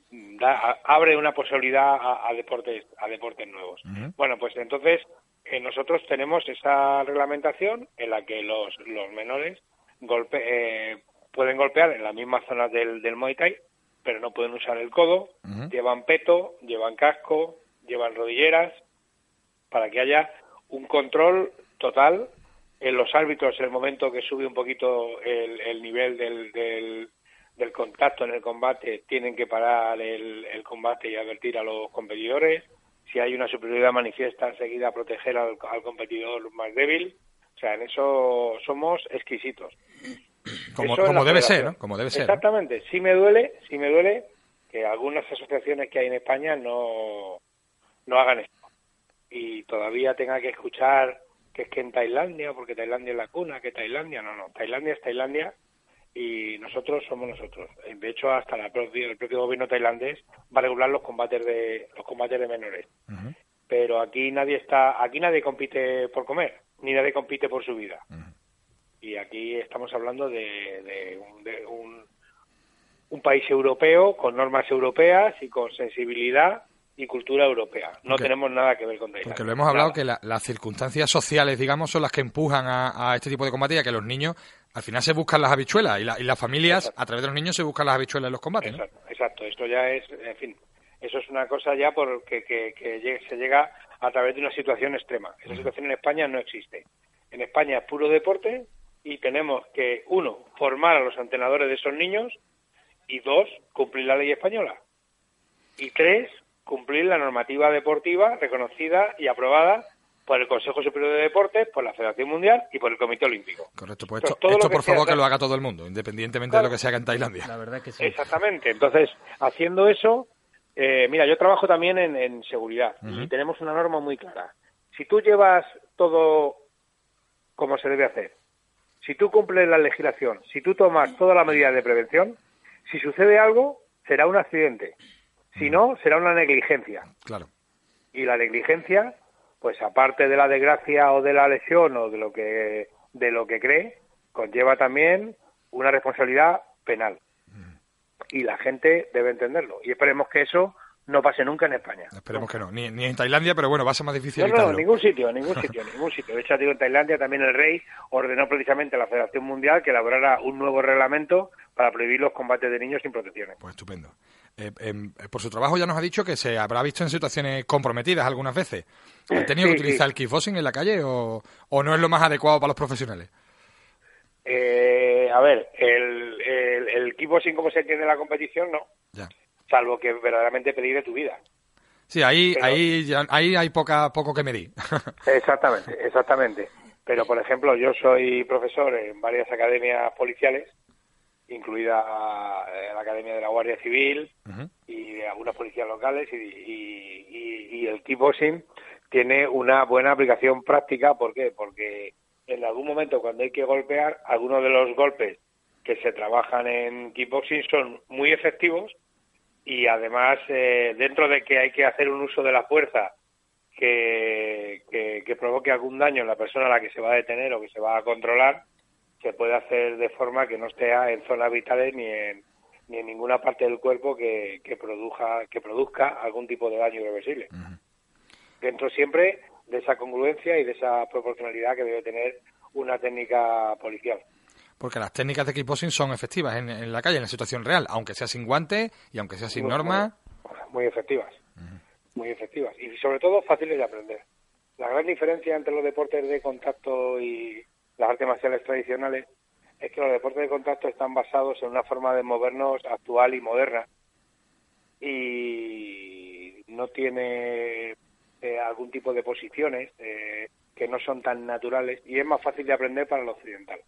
abre una posibilidad a, deportes a deportes nuevos. Bueno, pues entonces eh, nosotros tenemos esa reglamentación en la que los, los menores golpe, eh, pueden golpear en las mismas zonas del, del Muay Thai, pero no pueden usar el codo, llevan peto, llevan casco, llevan rodilleras, para que haya un control total. En los árbitros en el momento que sube un poquito el, nivel del, del, contacto en el combate tienen que parar el, combate y advertir a los competidores. Si hay una superioridad manifiesta enseguida proteger al, competidor más débil. O sea en eso somos exquisitos. Como, como debe ser no como debe ser exactamente. Sí me duele sí me duele que algunas asociaciones que hay en España no no hagan esto y todavía tenga que escuchar que es que en Tailandia, porque Tailandia es la cuna, que Tailandia, no, no, Tailandia es Tailandia y nosotros somos nosotros. De hecho, hasta la el propio gobierno tailandés va a regular los combates de los combates de menores. Pero aquí nadie está, aquí nadie compite por comer, ni nadie compite por su vida. Y aquí estamos hablando de, un, un país europeo con normas europeas y con sensibilidad y cultura europea. No tenemos nada que ver con Tailandia. Porque lo hemos hablado que las circunstancias sociales, digamos, son las que empujan a, este tipo de combate y a que los niños al final se buscan las habichuelas y, las familias, a través de los niños, se buscan las habichuelas en los combates. Exacto, Esto ya es, en fin, eso es una cosa ya porque que, se llega a través de una situación extrema. Esa situación en España no existe. En España es puro deporte y tenemos que, uno, formar a los entrenadores de esos niños y dos, cumplir la ley española. Y tres, cumplir la normativa deportiva reconocida y aprobada por el Consejo Superior de Deportes, por la Federación Mundial y por el Comité Olímpico. Correcto, pues esto, por favor que lo haga todo el mundo, independientemente de lo que se haga en Tailandia. La verdad que sí. Exactamente, entonces, haciendo eso, eh, mira, yo trabajo también en, seguridad y tenemos una norma muy clara. Si tú llevas todo como se debe hacer, si tú cumples la legislación, si tú tomas todas las medidas de prevención, si sucede algo, será un accidente. Si no, será una negligencia. Claro. Y la negligencia, pues aparte de la desgracia o de la lesión o de lo que de lo que cree, conlleva también una responsabilidad penal. Y la gente debe entenderlo. Y esperemos que eso no pase nunca en España. Esperemos que no, ni, en Tailandia, pero bueno, va a ser más difícil. No, no, ningún sitio, ningún sitio, ningún sitio. De hecho, digo, en Tailandia también el rey ordenó precisamente a la Federación Mundial que elaborara un nuevo reglamento para prohibir los combates de niños sin protecciones. Pues estupendo. Eh, em, por su trabajo ya nos ha dicho que se habrá visto en situaciones comprometidas algunas veces. ¿Ha tenido que utilizar el kickboxing en la calle o, no es lo más adecuado para los profesionales? Eh, a ver, el, el, el kickboxing como se entiende en la competición, no. Ya salvo que verdaderamente peligre tu vida. Sí, ahí, ahí, ahí hay poca, poco que medir. exactamente, exactamente. Pero, por ejemplo, yo soy profesor en varias academias policiales, incluida eh, la Academia de la Guardia Civil y de algunas policías locales, y, y, y, el kickboxing tiene una buena aplicación práctica. ¿Por qué? Porque en algún momento cuando hay que golpear, algunos de los golpes que se trabajan en kickboxing son muy efectivos y además eh, dentro de que hay que hacer un uso de la fuerza que, que, provoque algún daño en la persona a la que se va a detener o que se va a controlar, se puede hacer de forma que no esté en zonas vitales ni en, ni en ninguna parte del cuerpo que, que, produzca, que produzca algún tipo de daño irreversible. Dentro siempre de esa congruencia y de esa proporcionalidad que debe tener una técnica policial. porque las técnicas de kickboxing son efectivas en, la calle, en la situación real, aunque sea sin guantes y aunque sea sin normas. Muy, efectivas, muy efectivas y sobre todo fáciles de aprender. La gran diferencia entre los deportes de contacto y las artes marciales tradicionales es que los deportes de contacto están basados en una forma de movernos actual y moderna. Y no tiene eh, algún tipo de posiciones eh, que no son tan naturales y es más fácil de aprender para el occidental.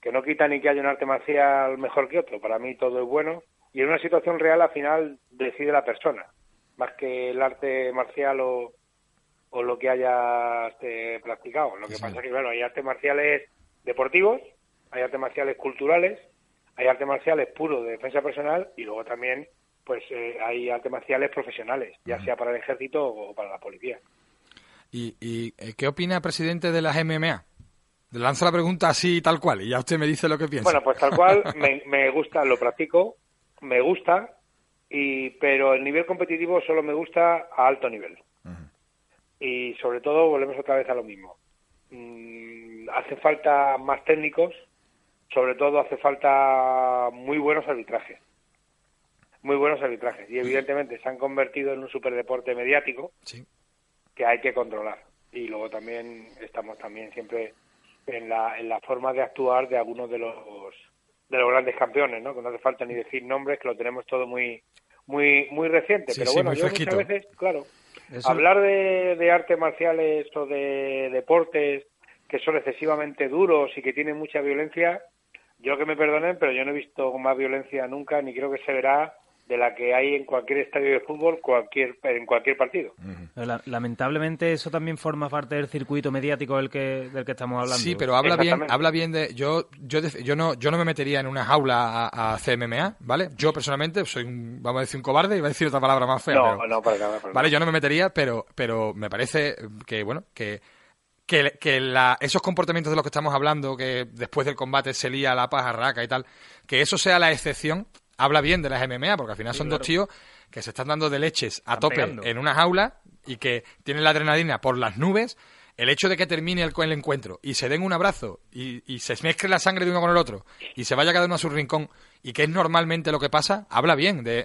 Que no quita ni que haya un arte marcial mejor que otro, para mí todo es bueno y en una situación real al final decide la persona, más que el arte marcial o, o lo que haya este, practicado. Lo que pasa es que, claro, hay artes marciales deportivos, hay artes marciales culturales, hay artes marciales puros de defensa personal y luego también pues eh, hay artes marciales profesionales, ya sea para el ejército o para la policía. ¿Y, y eh, qué opina, presidente, de las MMA? Le lanzo la pregunta así tal cual y ya usted me dice lo que piensa. Bueno, pues tal cual, me, me gusta, lo practico, me gusta, y pero el nivel competitivo solo me gusta a alto nivel y sobre todo volvemos otra vez a lo mismo. Mm, hace falta más técnicos, sobre todo hace falta muy buenos arbitrajes. Muy buenos arbitrajes. Y evidentemente se han convertido en un superdeporte mediático que hay que controlar. Y luego también estamos también siempre en la, en la forma de actuar de algunos de los de los grandes campeones, ¿no? Que no hace falta ni decir nombres, que lo tenemos todo muy muy muy reciente. Pero bueno, yo muchas veces, claro, Hablar de, de artes marciales o de deportes que son excesivamente duros y que tienen mucha violencia, yo que me perdonen, pero yo no he visto más violencia nunca, ni creo que se verá de la que hay en cualquier estadio de fútbol, cualquier en cualquier partido. Lamentablemente eso también forma parte del circuito mediático del que del que estamos hablando. Sí, pero habla bien, habla bien de yo yo yo no yo no me metería en una jaula a, CMMA, ¿vale? Yo personalmente soy un, vamos a decir un cobarde, iba a decir otra palabra más fea, no, no, para nada, Vale, yo no me metería, pero pero me parece que bueno, que que, que la, esos comportamientos de los que estamos hablando, que después del combate se lía la pajarraca y tal, que eso sea la excepción habla bien de las MMA, porque al final son dos tíos que se están dando de leches a tope en una jaula y que tienen la adrenalina por las nubes. El hecho de que termine el, el encuentro y se den un abrazo y, se mezcle la sangre de uno con el otro y se vaya cada uno a su rincón y que es normalmente lo que pasa, habla bien de,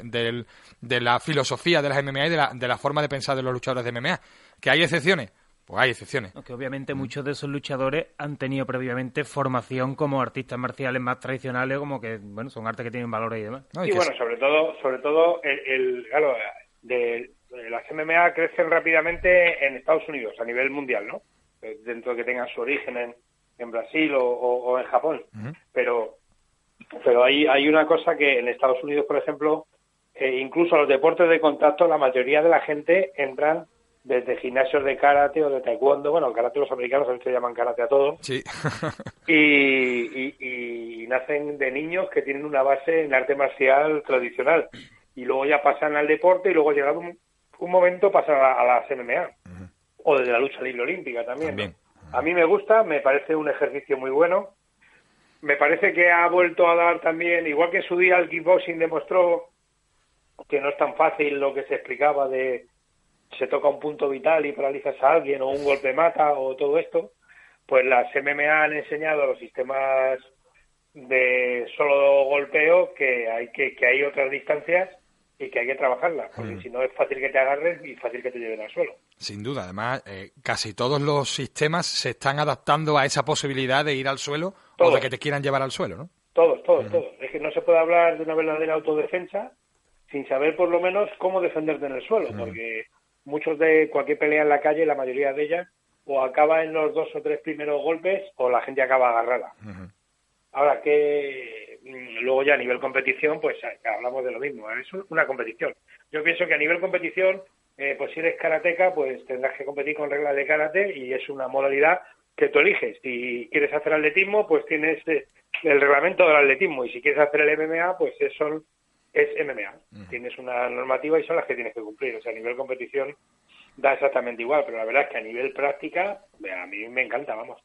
de la filosofía de las MMA y de la, de la forma de pensar de los luchadores de MMA. Que hay excepciones, pues hay excepciones. Aunque obviamente mm. muchos de esos luchadores han tenido previamente formación como artistas marciales más tradicionales, como que, bueno, son artes que tienen valores y demás. y bueno, sobre todo, sobre todo, el, claro, de, las MMA crecen rápidamente en Estados Unidos, a nivel mundial, ¿no? Eh, dentro de que tengan su origen en, en Brasil o, en Japón. Pero pero hay, hay una cosa que en Estados Unidos, por ejemplo, eh, incluso los deportes de contacto, la mayoría de la gente entran desde gimnasios de karate o de taekwondo, bueno, karate los americanos a veces llaman karate a todo, sí. y, nacen de niños que tienen una base en arte marcial tradicional, y luego ya pasan al deporte y luego llegado un, momento pasan a, las MMA, o desde la lucha libre olímpica también. A mí me gusta, me parece un ejercicio muy bueno, me parece que ha vuelto a dar también, igual que en su día el kickboxing demostró que no es tan fácil lo que se explicaba de se toca un punto vital y paralizas a alguien o un golpe mata o todo esto, pues las MMA han enseñado a los sistemas de solo golpeo que hay que, que hay otras distancias y que hay que trabajarlas, porque mm. si no es fácil que te agarren y fácil que te lleven al suelo. Sin duda, además, eh, casi todos los sistemas se están adaptando a esa posibilidad de ir al suelo o de que te quieran llevar al suelo, ¿no? Todos, todos, todos. Es que no se puede hablar de una verdadera autodefensa sin saber por lo menos cómo defenderte en el suelo, porque muchos de cualquier pelea en la calle, la mayoría de ellas, o acaba en los dos o tres primeros golpes o la gente acaba agarrada. Ahora que mm, luego ya a nivel competición, pues eh, hablamos de lo mismo, es una competición. Yo pienso que a nivel competición, eh, pues si eres karateca, pues tendrás que competir con reglas de karate y es una modalidad que tú eliges. Si quieres hacer atletismo, pues tienes eh, el reglamento del atletismo y si quieres hacer el MMA, pues son es MMA. Tienes una normativa y son las que tienes que cumplir. O sea, a nivel competición da exactamente igual, pero la verdad es que a nivel práctica, a mí me encanta, vamos.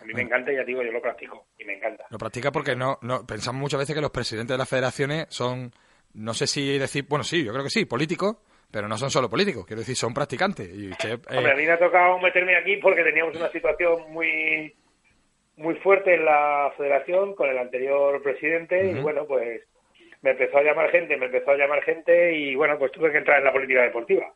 A mí me encanta y ya digo, yo lo practico y me encanta. Lo practica porque no, no pensamos muchas veces que los presidentes de las federaciones son, no sé si decir, bueno, sí, yo creo que sí, políticos, pero no son solo políticos, quiero decir, son practicantes. Y Hombre, a mí me ha tocado meterme aquí porque teníamos una situación muy muy fuerte en la federación con el anterior presidente y bueno, pues me empezó a llamar gente, me empezó a llamar gente y bueno, pues tuve que entrar en la política deportiva.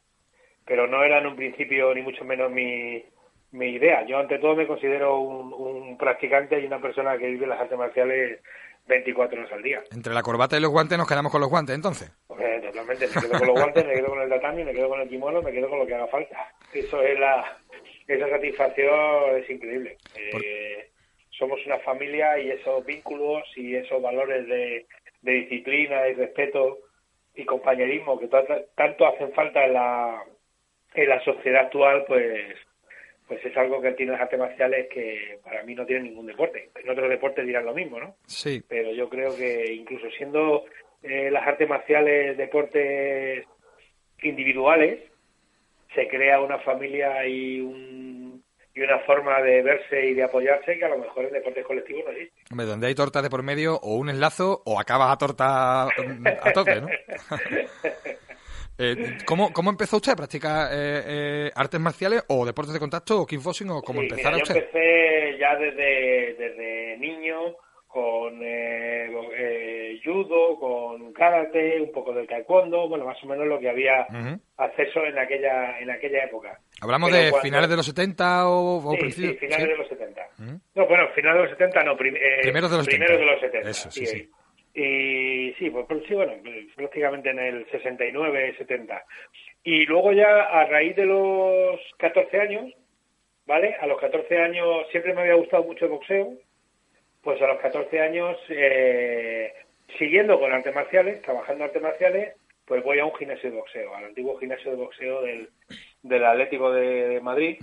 Pero no era en un principio ni mucho menos mi, mi idea. Yo ante todo me considero un, un practicante y una persona que vive las artes marciales 24 horas al día. Entre la corbata y los guantes nos quedamos con los guantes, entonces. Pues, totalmente, me quedo con los guantes, me quedo con el tatami, me quedo con el kimono, me quedo con lo que haga falta. Eso es la, esa satisfacción es increíble. Eh, somos una familia y esos vínculos y esos valores de, disciplina y respeto y compañerismo que tanto hacen falta en la, en la sociedad actual, pues pues es algo que tiene las artes marciales que para mí no tiene ningún deporte. En otros deportes dirán lo mismo, ¿no? Sí. Pero yo creo que incluso siendo eh, las artes marciales deportes individuales, se crea una familia y, un, y una forma de verse y de apoyarse que a lo mejor en deportes colectivos no existe. Hombre, donde hay tortas de por medio, o un enlazo, o acabas a torta a tope, ¿no? Eh, ¿cómo, ¿Cómo empezó usted a practicar eh, eh, artes marciales o deportes de contacto o kickboxing o cómo sí, empezar mira, usted? Yo empecé ya desde, desde niño con eh, judo, con karate, un poco de taekwondo, bueno, más o menos lo que había Ujú. acceso en aquella en aquella época. ¿Hablamos Pero de cuando- finales de los 70 o, o Sí, principios? sí, finales Sí. de los 70. Ujú. No, bueno, finales de los 70 no, prim- eh, Primeros de los primeros 70. de los 70. Eso, sí, sí. Y sí, pues, pues sí, bueno, prácticamente en el 69, 70. Y luego ya a raíz de los 14 años, ¿vale? A los 14 años siempre me había gustado mucho el boxeo, pues a los 14 años, eh, siguiendo con artes marciales, trabajando artes marciales, pues voy a un gimnasio de boxeo, al antiguo gimnasio de boxeo del, del Atlético de, de Madrid,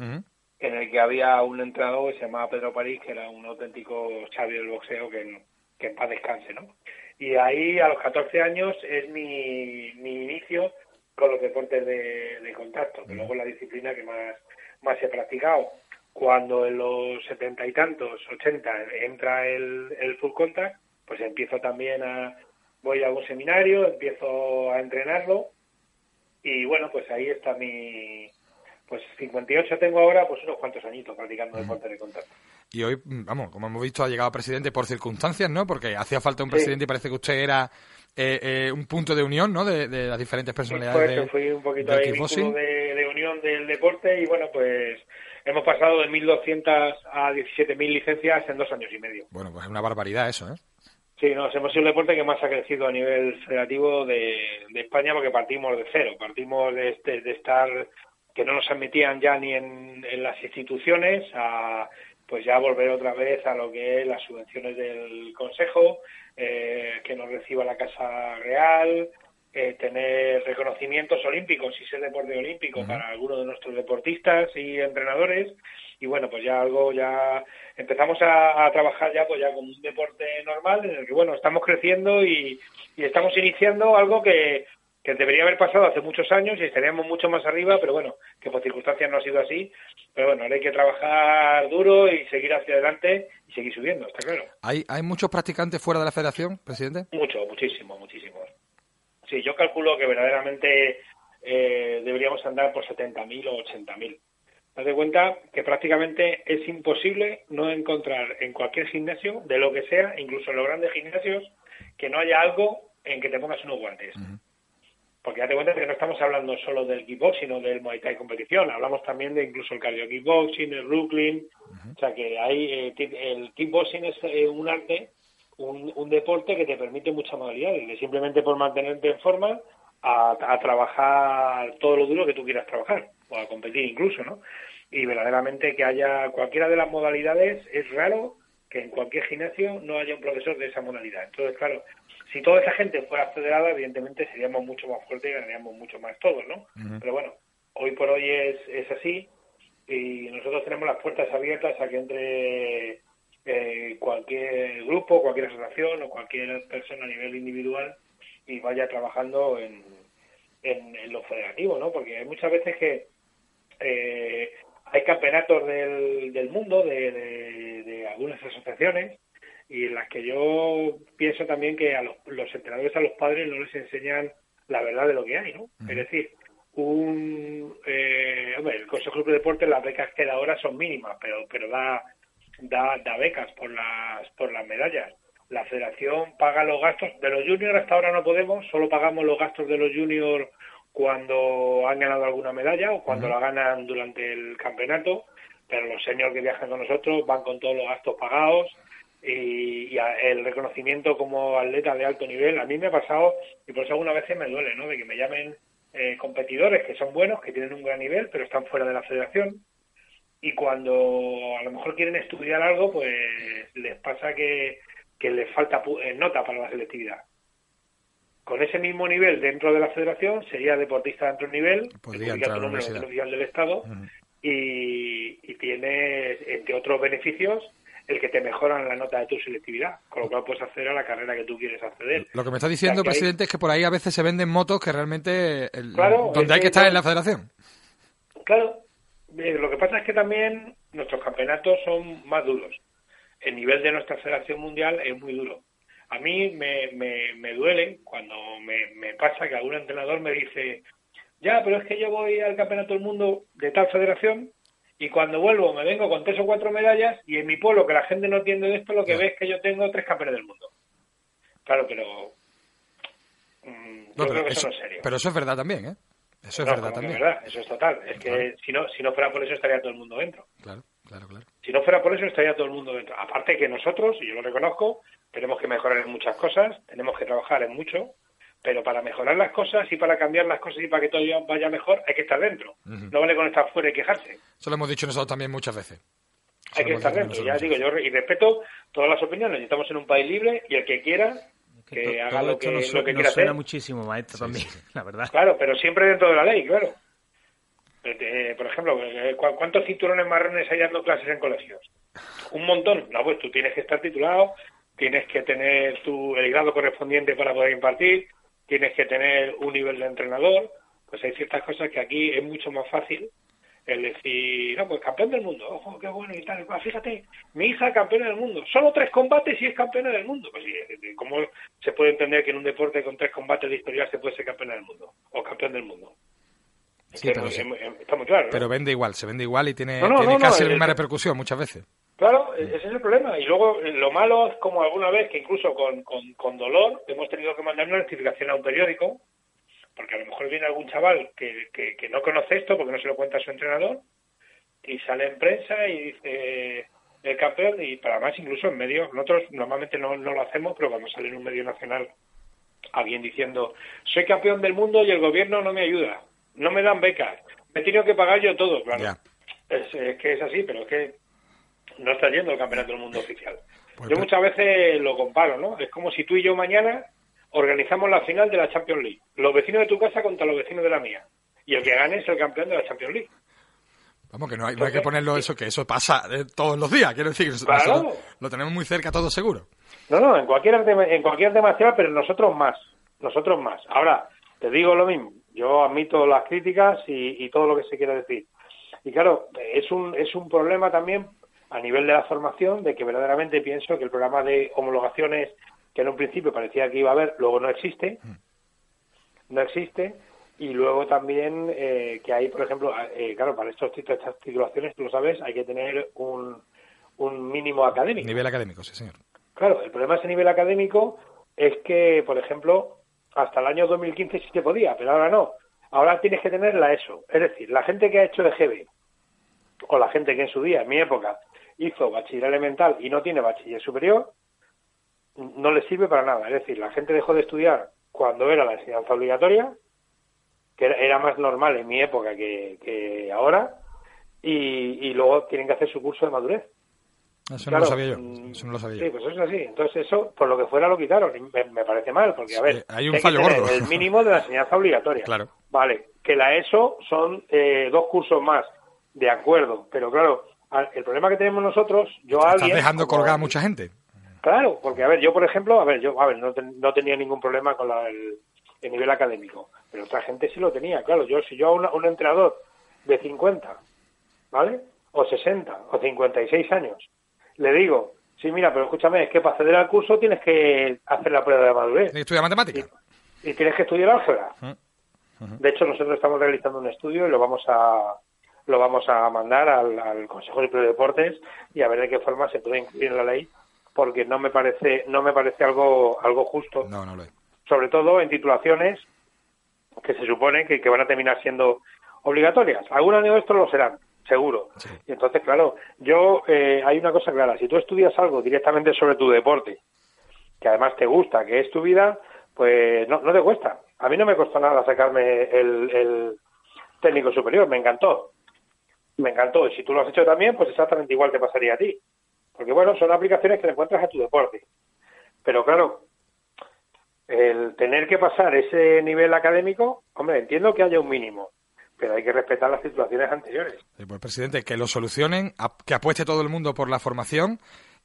en el que había un entrenador que se llamaba Pedro París, que era un auténtico sabio del boxeo, que, en- que en paz descanse, ¿no? Y ahí, a los 14 años, es mi, mi inicio con los deportes de, de contacto, que luego es la disciplina que más, más he practicado. Cuando en los setenta y tantos, 80, entra el, el full contact, pues empiezo también a, voy a un seminario, empiezo a entrenarlo, y bueno, pues ahí está mi, pues 58 tengo ahora, pues unos cuantos añitos practicando deporte de contacto. Y hoy, vamos, como hemos visto, ha llegado presidente por circunstancias, ¿no? Porque hacía falta un Sí. presidente y parece que usted era eh, eh, un punto de unión, ¿no? De, de las diferentes personalidades Fue de- fui un poquito vínculo de, de unión del deporte y bueno, pues hemos pasado de 1.200 a 17.000 licencias en dos años y medio. Bueno, pues es una barbaridad eso, ¿eh? Sí, nos hemos sido el deporte que más ha crecido a nivel federativo de, España porque partimos de cero, partimos de, este- de estar que no nos admitían ya ni en, en las instituciones a pues ya volver otra vez a lo que es las subvenciones del Consejo, eh, que nos reciba la Casa Real, eh, tener reconocimientos olímpicos y ser deporte olímpico para algunos de nuestros deportistas y entrenadores y bueno pues ya algo ya empezamos a, a trabajar ya pues ya como un deporte normal en el que bueno estamos creciendo y, y estamos iniciando algo que, que debería haber pasado hace muchos años y estaríamos mucho más arriba pero bueno que por circunstancias no ha sido así pero bueno ahora hay que trabajar duro y seguir hacia adelante y seguir subiendo está claro ¿Hay, ¿Hay muchos practicantes fuera de la federación, presidente? mucho, muchísimo, muchísimo. Sí, yo calculo que verdaderamente eh, deberíamos andar por 70.000 o 80.000. Haz de cuenta que prácticamente es imposible no encontrar en cualquier gimnasio, de lo que sea, incluso en los grandes gimnasios, que no haya algo en que te pongas unos guantes. Porque date cuenta que no estamos hablando solo del kickboxing o del Muay Thai competición, hablamos también de incluso el cardio kickboxing, el Brooklyn, o sea que hay, eh, el kickboxing es eh, un arte, un, un deporte que te permite muchas modalidades, de simplemente por mantenerte en forma a, a trabajar todo lo duro que tú quieras trabajar, o a competir incluso, ¿no? Y verdaderamente que haya cualquiera de las modalidades, es raro que en cualquier gimnasio no haya un profesor de esa modalidad. Entonces, claro, si toda esa gente fuera federada, evidentemente seríamos mucho más fuertes y ganaríamos mucho más todos, ¿no? Pero bueno, hoy por hoy es, es así y nosotros tenemos las puertas abiertas a que entre eh, cualquier grupo, cualquier asociación o cualquier persona a nivel individual y vaya trabajando en, en, en lo federativo, ¿no? Porque hay muchas veces que eh, hay campeonatos del, del mundo de, de- de algunas asociaciones y en las que yo pienso también que a los, los entrenadores, a los padres, no les enseñan la verdad de lo que hay, ¿no? Es decir, un, eh, hombre, el Consejo de Deportes, las becas que da ahora son mínimas, pero, pero da, da, da becas por las, por las medallas. La federación paga los gastos. De los juniors hasta ahora no podemos, solo pagamos los gastos de los juniors cuando han ganado alguna medalla o cuando la ganan durante el campeonato, pero los seniors que viajan con nosotros van con todos los gastos pagados y, el reconocimiento como atleta de alto nivel. A mí me ha pasado, y por eso algunas veces me duele, ¿no? De que me llamen eh, competidores que son buenos, que tienen un gran nivel, pero están fuera de la federación. Y cuando a lo mejor quieren estudiar algo, pues les pasa que, que les falta eh, nota para la selectividad con ese mismo nivel dentro de la federación sería deportista de alto nivel, podría entrar a oficial del Estado y, tiene, entre otros beneficios, el que te mejoran la nota de tu selectividad, con lo cual puedes acceder a la carrera que tú quieres acceder. Lo que me está diciendo, presidente, es que por ahí a veces se venden motos que realmente donde hay que estar en la federación. Claro, eh, lo que pasa es que también nuestros campeonatos son más duros. El nivel de nuestra federación mundial es muy duro a mí me, me, duele cuando me, pasa que algún entrenador me dice, ya, pero es que yo voy al Campeonato del Mundo de tal federación y cuando vuelvo me vengo con tres o cuatro medallas y en mi pueblo, que la gente no entiende de esto, lo que ve es que yo tengo tres campeones del mundo. Claro, pero... Mm, yo creo que eso, no es serio. Pero eso es verdad también, ¿eh? Eso es verdad también. Es verdad, eso es total. Es que si no, si no fuera por eso estaría todo el mundo dentro. Claro, claro, claro. Si no fuera por eso estaría todo el mundo dentro. Aparte que nosotros, y yo lo reconozco, tenemos que mejorar en muchas cosas, tenemos que trabajar en mucho, pero para mejorar las cosas y para cambiar las cosas y para que todo vaya mejor hay que estar dentro. No vale con estar fuera y quejarse. Eso lo hemos dicho nosotros también muchas veces. hay que estar dentro. Ya digo, yo y respeto todas las opiniones. Estamos en un país libre y el que quiera que, haga lo que, lo que quiera suena muchísimo, maestro, también, la verdad. Claro, pero siempre dentro de la ley, claro. Eh, por ejemplo, eh, ¿cuántos cinturones marrones hay dando clases en colegios? Un montón. No, pues tú tienes que estar titulado, tienes que tener tu, el grado correspondiente para poder impartir, tienes que tener un nivel de entrenador, pues hay ciertas cosas que aquí es mucho más fácil el decir, no, pues campeón del mundo, ojo, qué bueno y tal. fíjate, mi hija campeona del mundo, solo tres combates y es campeona del mundo. Pues, ¿cómo se puede entender que en un deporte con tres combates de historial se puede ser campeona del mundo o campeón del mundo? Sí, pero, está muy claro. Pero vende igual, se vende igual y tiene, tiene casi la misma repercusión muchas veces. Claro, e-, ese es el problema. Y luego eh, lo malo es como alguna vez que incluso con, con, dolor hemos tenido que mandar una notificación a un periódico, porque a lo mejor viene algún chaval que, que, no conoce esto porque no se lo cuenta a su entrenador, y sale en prensa y dice el campeón, y para más incluso en medios, nosotros normalmente no, no lo hacemos, pero cuando sale en un medio nacional alguien diciendo soy campeón del mundo y el gobierno no me ayuda, no me dan becas, me he tenido que pagar yo todo, claro. Es, es, que es así, pero es que no está yendo el campeonato del mundo oficial. Pues yo muchas veces lo comparo, ¿no? Es como si tú y yo mañana organizamos la final de la Champions League. Los vecinos de tu casa contra los vecinos de la mía. Y el que gane es el campeón de la Champions League. Vamos, que no hay, que ponerlo eso, que eso pasa eh, todos los días, quiero decir, lo tenemos muy cerca todos seguro. No, no, en cualquier, en cualquier demasiado, pero nosotros más, nosotros más. Ahora, te digo lo mismo, yo admito las críticas y, y todo lo que se quiera decir. Y claro, es un, es un problema también a nivel de la formación de que verdaderamente pienso que el programa de homologaciones que en un principio parecía que iba a haber, luego no existe, no existe, y luego también eh, que hay, por ejemplo, eh, claro, para estos estas titulaciones, tú lo sabes, hay que tener un, un mínimo académico. Nivel académico, sí, señor. Claro, el problema ese nivel académico es que, por ejemplo, hasta el año 2015 sí se podía, pero ahora no. Ahora tienes que tener la ESO. Es decir, la gente que ha hecho de GB, o la gente que en su día, en mi época, hizo bachiller elemental y no tiene bachiller superior, no le sirve para nada. Es decir, la gente dejó de estudiar cuando era la enseñanza obligatoria, que era más normal en mi época que, ahora, y, luego tienen que hacer su curso de madurez. Eso no lo sabía yo. Mm, eso no lo sabía Sí, pues eso es así. Entonces eso, por lo que fuera, lo quitaron. me, parece mal, porque, a ver, hay un fallo gordo. El mínimo de la enseñanza obligatoria. Claro. Vale, que la ESO son eh, dos cursos más, de acuerdo, pero claro, el problema que tenemos nosotros, yo a alguien... ¿Estás dejando colgar a mucha gente? Claro, porque a ver, yo por ejemplo, a ver, yo a ver, no, no tenía ningún problema con el, nivel académico, pero otra gente sí lo tenía, claro, yo si yo a un entrenador de 50, ¿vale? O 60, o 56 años, le digo, sí, mira, pero escúchame, es que para acceder al curso tienes que hacer la prueba de madurez. ¿Tienes que estudiar matemática? Y, tienes que estudiar álgebra. De hecho, nosotros estamos realizando un estudio y lo vamos a, lo vamos a mandar al, Consejo de Deportes y a ver de qué forma se puede incluir en la ley, porque no me parece no me parece algo algo justo. No, no lo es. Sobre todo en titulaciones que se supone que, que van a terminar siendo obligatorias. Algunos de estos lo serán, seguro. Y entonces, claro, yo eh, hay una cosa clara. Si tú estudias algo directamente sobre tu deporte, que además te gusta, que es tu vida, pues no, no te cuesta. A mí no me costó nada sacarme el, el técnico superior, me encantó. Me encantó. Y si tú lo has hecho también, pues exactamente igual te pasaría a ti. Porque bueno, son aplicaciones que le encuentras a tu deporte. Pero claro, el tener que pasar ese nivel académico, hombre, entiendo que haya un mínimo, pero hay que respetar las situaciones anteriores. pues presidente, que lo solucionen, que apueste todo el mundo por la formación.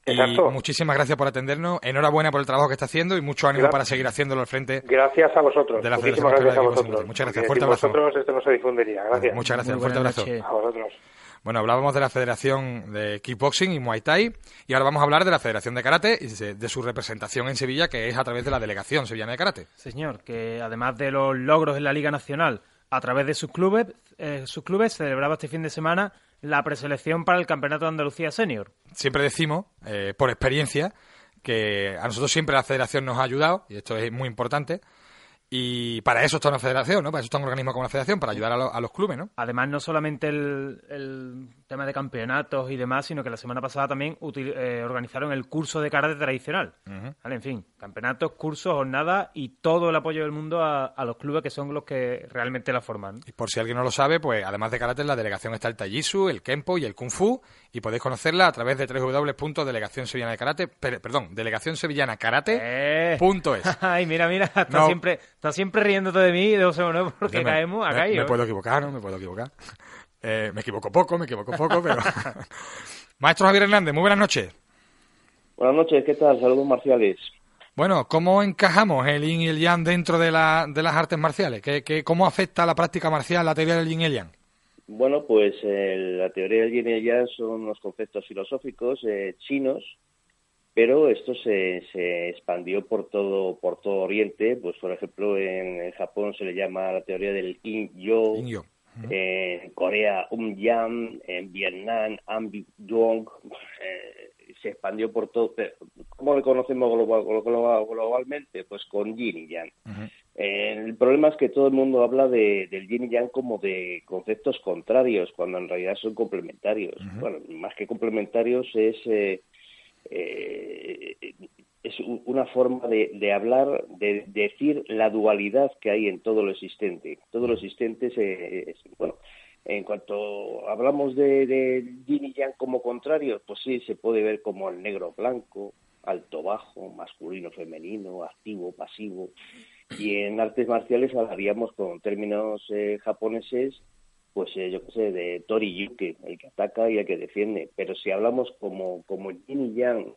Y muchísimas gracias por atendernos. Enhorabuena por el trabajo que está haciendo y mucho ánimo para seguir haciéndolo al frente. Gracias a vosotros. De la muchísimas gracias a vosotros. Muchas gracias. Fuerte abrazo. vosotros esto no se difundiría. Gracias. Muchas gracias. Fuerte abrazo. A vosotros. Bueno, hablábamos de la Federación de Kickboxing y Muay Thai y ahora vamos a hablar de la Federación de Karate y de, su representación en Sevilla, que es a través de la Delegación Sevillana de Karate. Señor, que además de los logros en la Liga Nacional, a través de sus clubes, eh, sus clubes celebraba este fin de semana la preselección para el Campeonato de Andalucía Senior. Siempre decimos, eh, por experiencia, que a nosotros siempre la Federación nos ha ayudado, y esto es muy importante, y para eso está una federación, ¿no? Para eso está un organismo como la federación, para ayudar a, los clubes, ¿no? Además, no solamente el, tema de campeonatos y demás, sino que la semana pasada también eh, organizaron el curso de karate tradicional. En fin, campeonatos, cursos, jornadas y todo el apoyo del mundo a, los clubes que son los que realmente la forman. Y por si alguien no lo sabe, pues además de karate, en la delegación está el Taijitsu, el Kempo y el Kung Fu, y podéis conocerla a través de www.delegacionsevillana de karate, perdón, delegacionsevillaнаkarate.es. Ay, mira, mira, está siempre está siempre riéndote de mí, de ¿no? Porque caemos a Me, me puedo equivocar, ¿no? Me puedo equivocar. Eh, me equivoco poco, me equivoco poco, pero... Maestro Javier Hernández, muy buenas noches. Buenas noches, ¿qué tal? Saludos marciales. Bueno, ¿cómo encajamos el yin y el yang dentro de, la, de las artes marciales? ¿Qué, qué, cómo afecta la práctica marcial la teoría del yin y el yang? Bueno, pues eh, la teoría del yin y el yang son unos conceptos filosóficos eh, chinos, pero esto se, se, expandió por todo por todo Oriente. Pues, por ejemplo, en, Japón se le llama la teoría del Yin-Yo. En Corea, Um Yang. En Vietnam, Ambi Dong. Eh, se expandió por todo. ¿Cómo lo conocemos globalmente? Pues con Yin y Yang. el problema es que todo el mundo habla de, del yin y yang como de conceptos contrarios, cuando en realidad son complementarios. Bueno, más que complementarios es, eh, es una forma de, hablar, de, decir la dualidad que hay en todo lo existente. Todo lo existente es, bueno, en cuanto hablamos de, de yin y yang como contrarios, pues sí, se puede ver como el negro blanco, alto bajo, masculino femenino, activo, pasivo. Y en artes marciales hablaríamos con términos eh, japoneses, pues eh, yo qué sé, de tori yuke, el que ataca y el que defiende. Pero si hablamos como, como yin y yang,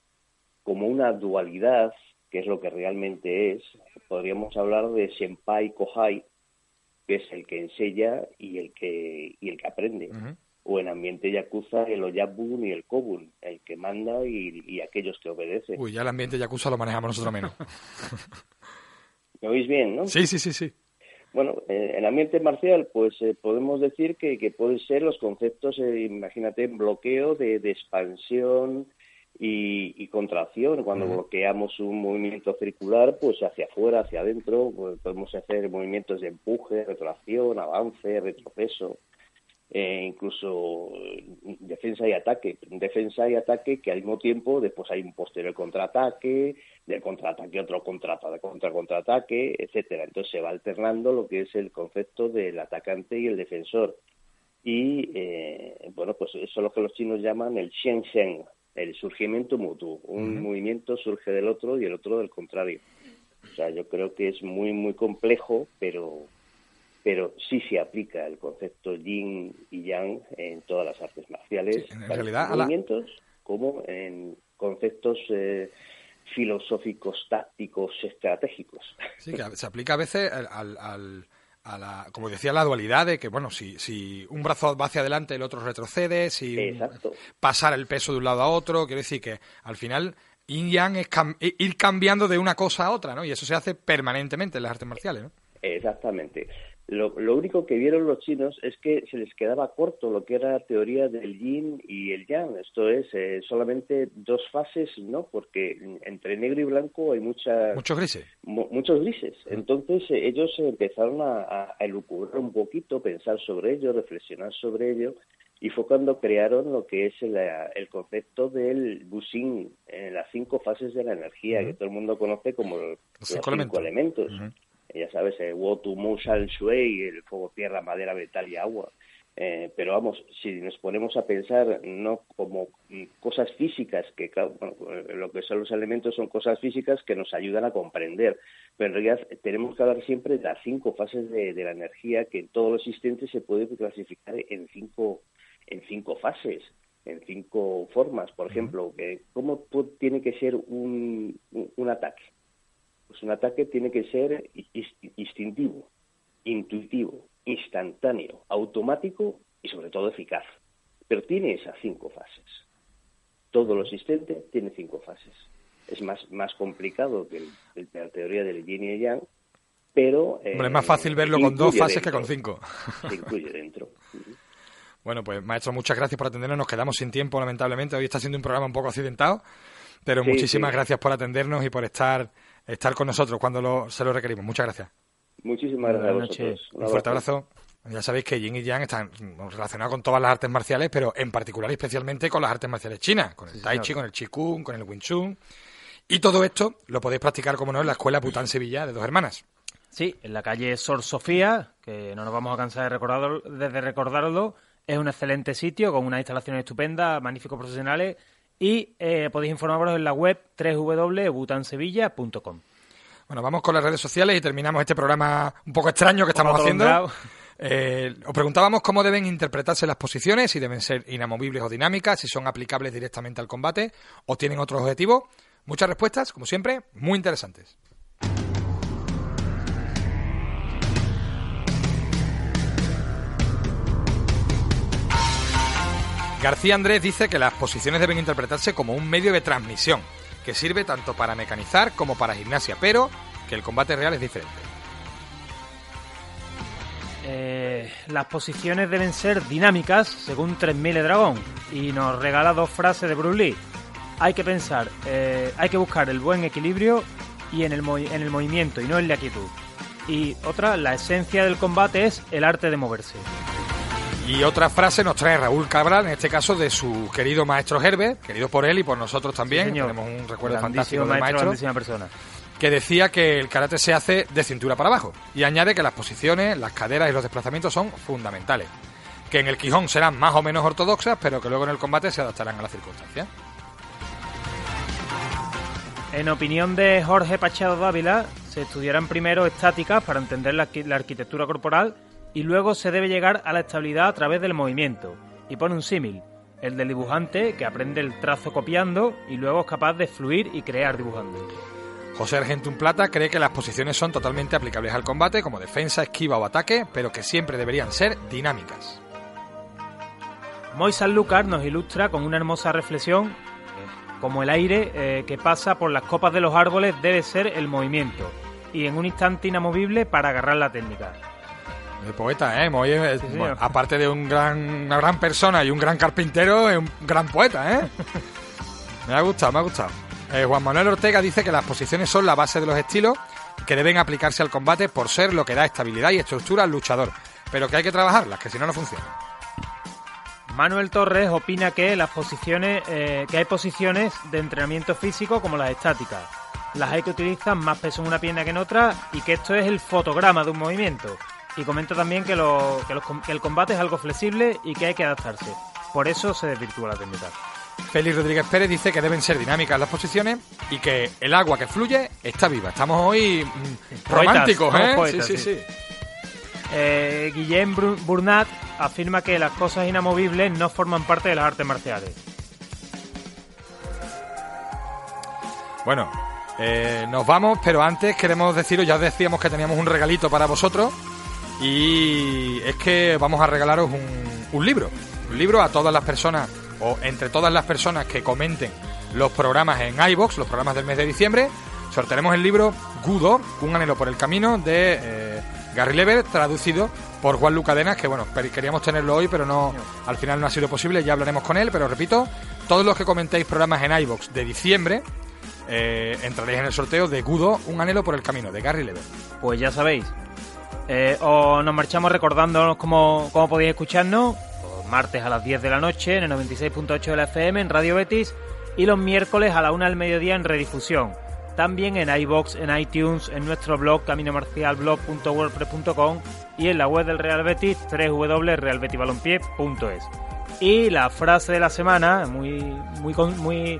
como una dualidad, que es lo que realmente es, podríamos hablar de senpai kohai, que es el que enseña y el que, y el que aprende. O en ambiente yakuza, el oyabun y el kobun, el que manda y, aquellos que obedecen. Uy, ya el ambiente yakuza lo manejamos nosotros menos. ¿Me oís bien, no? Sí, sí, sí, sí. Bueno, en el ambiente marcial, pues eh, podemos decir que, que, pueden ser los conceptos, eh, imagínate, bloqueo, de, de expansión, y, contracción. Cuando bloqueamos un movimiento circular, pues hacia afuera, hacia adentro, pues podemos hacer movimientos de empuje, retracción, avance, retroceso, eh, incluso defensa y ataque. Defensa y ataque que al mismo tiempo después hay un posterior contraataque, del contraataque otro contraataque, contra contraataque, etcétera. Entonces se va alternando lo que es el concepto del atacante y el defensor. Y eh, bueno, pues eso es lo que los chinos llaman el Shenzhen, el surgimiento mutuo. Un movimiento surge del otro y el otro del contrario. O sea, yo creo que es muy, muy complejo, pero, pero sí se aplica el concepto yin y yang en todas las artes marciales, en realidad, movimientos como en conceptos eh, filosóficos, tácticos, estratégicos. Sí, que se aplica a veces al a la, como decía, la dualidad de que, bueno, si, si un brazo va hacia adelante, el otro retrocede, si pasar el peso de un lado a otro, quiero decir que al final yin yang es ir cambiando de una cosa a otra, ¿no? Y eso se hace permanentemente en las artes marciales, ¿no? Exactamente. Lo, lo, único que vieron los chinos es que se les quedaba corto lo que era la teoría del yin y el yang. Esto es eh, solamente dos fases, ¿no? Porque entre negro y blanco hay muchas... Muchos grises. muchos grises. Entonces eh, ellos empezaron a, a, elucubrar un poquito, pensar sobre ello, reflexionar sobre ello y fue cuando crearon lo que es el, el concepto del busing, en las cinco fases de la energía, que todo el mundo conoce como los, cinco, elementos ya sabes, el Wotu, Musal, Shui, el fuego, tierra, madera, metal y agua. Eh, pero vamos, si nos ponemos a pensar no como cosas físicas, que bueno, lo que son los elementos son cosas físicas que nos ayudan a comprender, pero en realidad tenemos que hablar siempre de las cinco fases de, la energía, que en todos los existentes se puede clasificar en cinco, en cinco fases, en cinco formas. Por ejemplo, que ¿cómo tiene que ser un, un ataque? Pues un ataque tiene que ser instintivo, intuitivo, instantáneo, automático y sobre todo eficaz. Pero tiene esas cinco fases. Todo lo existente tiene cinco fases. Es más, más complicado que la teoría del yin y el yang, pero... es más fácil verlo con dos fases que con cinco. Se incluye dentro. Bueno, pues maestro, muchas gracias por atendernos. Nos quedamos sin tiempo, lamentablemente. Hoy está siendo un programa un poco accidentado, pero muchísimas gracias por atendernos y por estar estar con nosotros cuando lo, se lo requerimos. Muchas gracias. Muchísimas gracias a vosotros. Un, fuerte abrazo. Ya sabéis que Yin y Yang están relacionados con todas las artes marciales, pero en particular y especialmente con las artes marciales chinas, con el Tai Chi, con el Qigong, con el Wing Chun. Y todo esto lo podéis practicar, como no, en la Escuela Bután Sevilla de Dos Hermanas. Sí, en la calle Sor Sofía, que no nos vamos a cansar de, recordarlo, de recordarlo, es un excelente sitio con unas instalaciones estupendas, magníficos profesionales y eh, podéis informaros en la web www.butansevilla.com. Bueno, vamos con las redes sociales y terminamos este programa un poco extraño que estamos haciendo. Eh, os preguntábamos cómo deben interpretarse las posiciones, si deben ser inamovibles o dinámicas, si son aplicables directamente al combate o tienen otro objetivo. Muchas respuestas, como siempre, muy interesantes. García Andrés dice que las posiciones deben interpretarse como un medio de transmisión, que sirve tanto para mecanizar como para gimnasia, pero que el combate real es diferente. Eh, las posiciones deben ser dinámicas, según 3000 Dragón, y nos regala dos frases de Bruce Lee. Hay que pensar, eh, hay que buscar el buen equilibrio y en el, en el movimiento y no en la quietud. Y otra, la esencia del combate es el arte de moverse. Y otra frase nos trae Raúl Cabral, en este caso de su querido maestro Herbert, querido por él y por nosotros también. Tenemos un recuerdo fantástico del maestro. persona. Que decía que el karate se hace de cintura para abajo. Y añade que las posiciones, las caderas y los desplazamientos son fundamentales. Que en el Quijón serán más o menos ortodoxas, pero que luego en el combate se adaptarán a las circunstancias. En opinión de Jorge Pachado Dávila, se estudiarán primero estáticas para entender la arquitectura corporal y luego se debe llegar a la estabilidad a través del movimiento. Y pone un símil, el del dibujante que aprende el trazo copiando y luego es capaz de fluir y crear dibujando. José Argentum Plata cree que las posiciones son totalmente aplicables al combate como defensa, esquiva o ataque, pero que siempre deberían ser dinámicas. Moisés Lucar nos ilustra con una hermosa reflexión como el aire eh, que pasa por las copas de los árboles debe ser el movimiento y en un instante inamovible para agarrar la técnica. El poeta, ¿eh? aparte de un gran, una gran persona y un gran carpintero, es un gran poeta, ¿eh? me ha gustado, me ha gustado. Eh, Juan Manuel Ortega dice que las posiciones son la base de los estilos que deben aplicarse al combate por ser lo que da estabilidad y estructura al luchador, pero que hay que trabajarlas, que si no, no funciona. Manuel Torres opina que las posiciones, eh, que hay posiciones de entrenamiento físico como las estáticas. Las hay que utilizar más peso en una pierna que en otra y que esto es el fotograma de un movimiento. Y comenta también que, el combate es algo flexible y que hay que adaptarse. Por eso se desvirtúa la técnica. Félix Rodríguez Pérez dice que deben ser dinámicas las posiciones y que el agua que fluye está viva. Estamos hoy mm, románticos, ¿eh? sí, sí, sí. Eh, Guillem Burnat afirma que las cosas inamovibles no forman parte de las artes marciales. Bueno, eh, nos vamos, pero antes queremos deciros, ya os decíamos que teníamos un regalito para vosotros. Y es que vamos a regalaros un, libro. Un libro a todas las personas, o entre todas las personas que comenten los programas en iBox, los programas del mes de diciembre. Sortearemos el libro Gudo, Un anhelo por el camino, de eh, Gary Lever, traducido por Juan Lucadenas, que bueno, queríamos tenerlo hoy, pero no, al final no ha sido posible, ya hablaremos con él, pero repito, todos los que comentéis programas en iBox de diciembre, eh, entraréis en el sorteo de Gudo, un anhelo por el camino, de Gary Lever. Pues ya sabéis. Eh, o nos marchamos recordándonos cómo, cómo podéis escucharnos, los martes a las 10 de la noche en el 96.8 de la FM en Radio Betis y los miércoles a la 1 del mediodía en redifusión. También en iBox, en iTunes, en nuestro blog caminomarcialblog.wordpress.com y en la web del Real Betis www.realbetisbalompié.es. Y la frase de la semana, muy, muy, muy,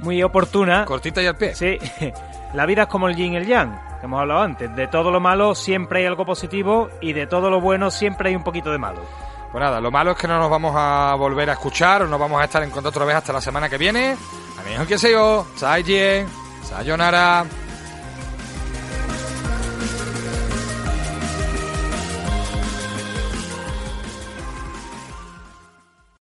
muy oportuna. Cortita y al pie. Sí. La vida es como el yin y el yang, que hemos hablado antes. De todo lo malo siempre hay algo positivo y de todo lo bueno siempre hay un poquito de malo. Pues nada, lo malo es que no nos vamos a volver a escuchar o no vamos a estar en contacto otra vez hasta la semana que viene. Amigos que se yo, Sayonara.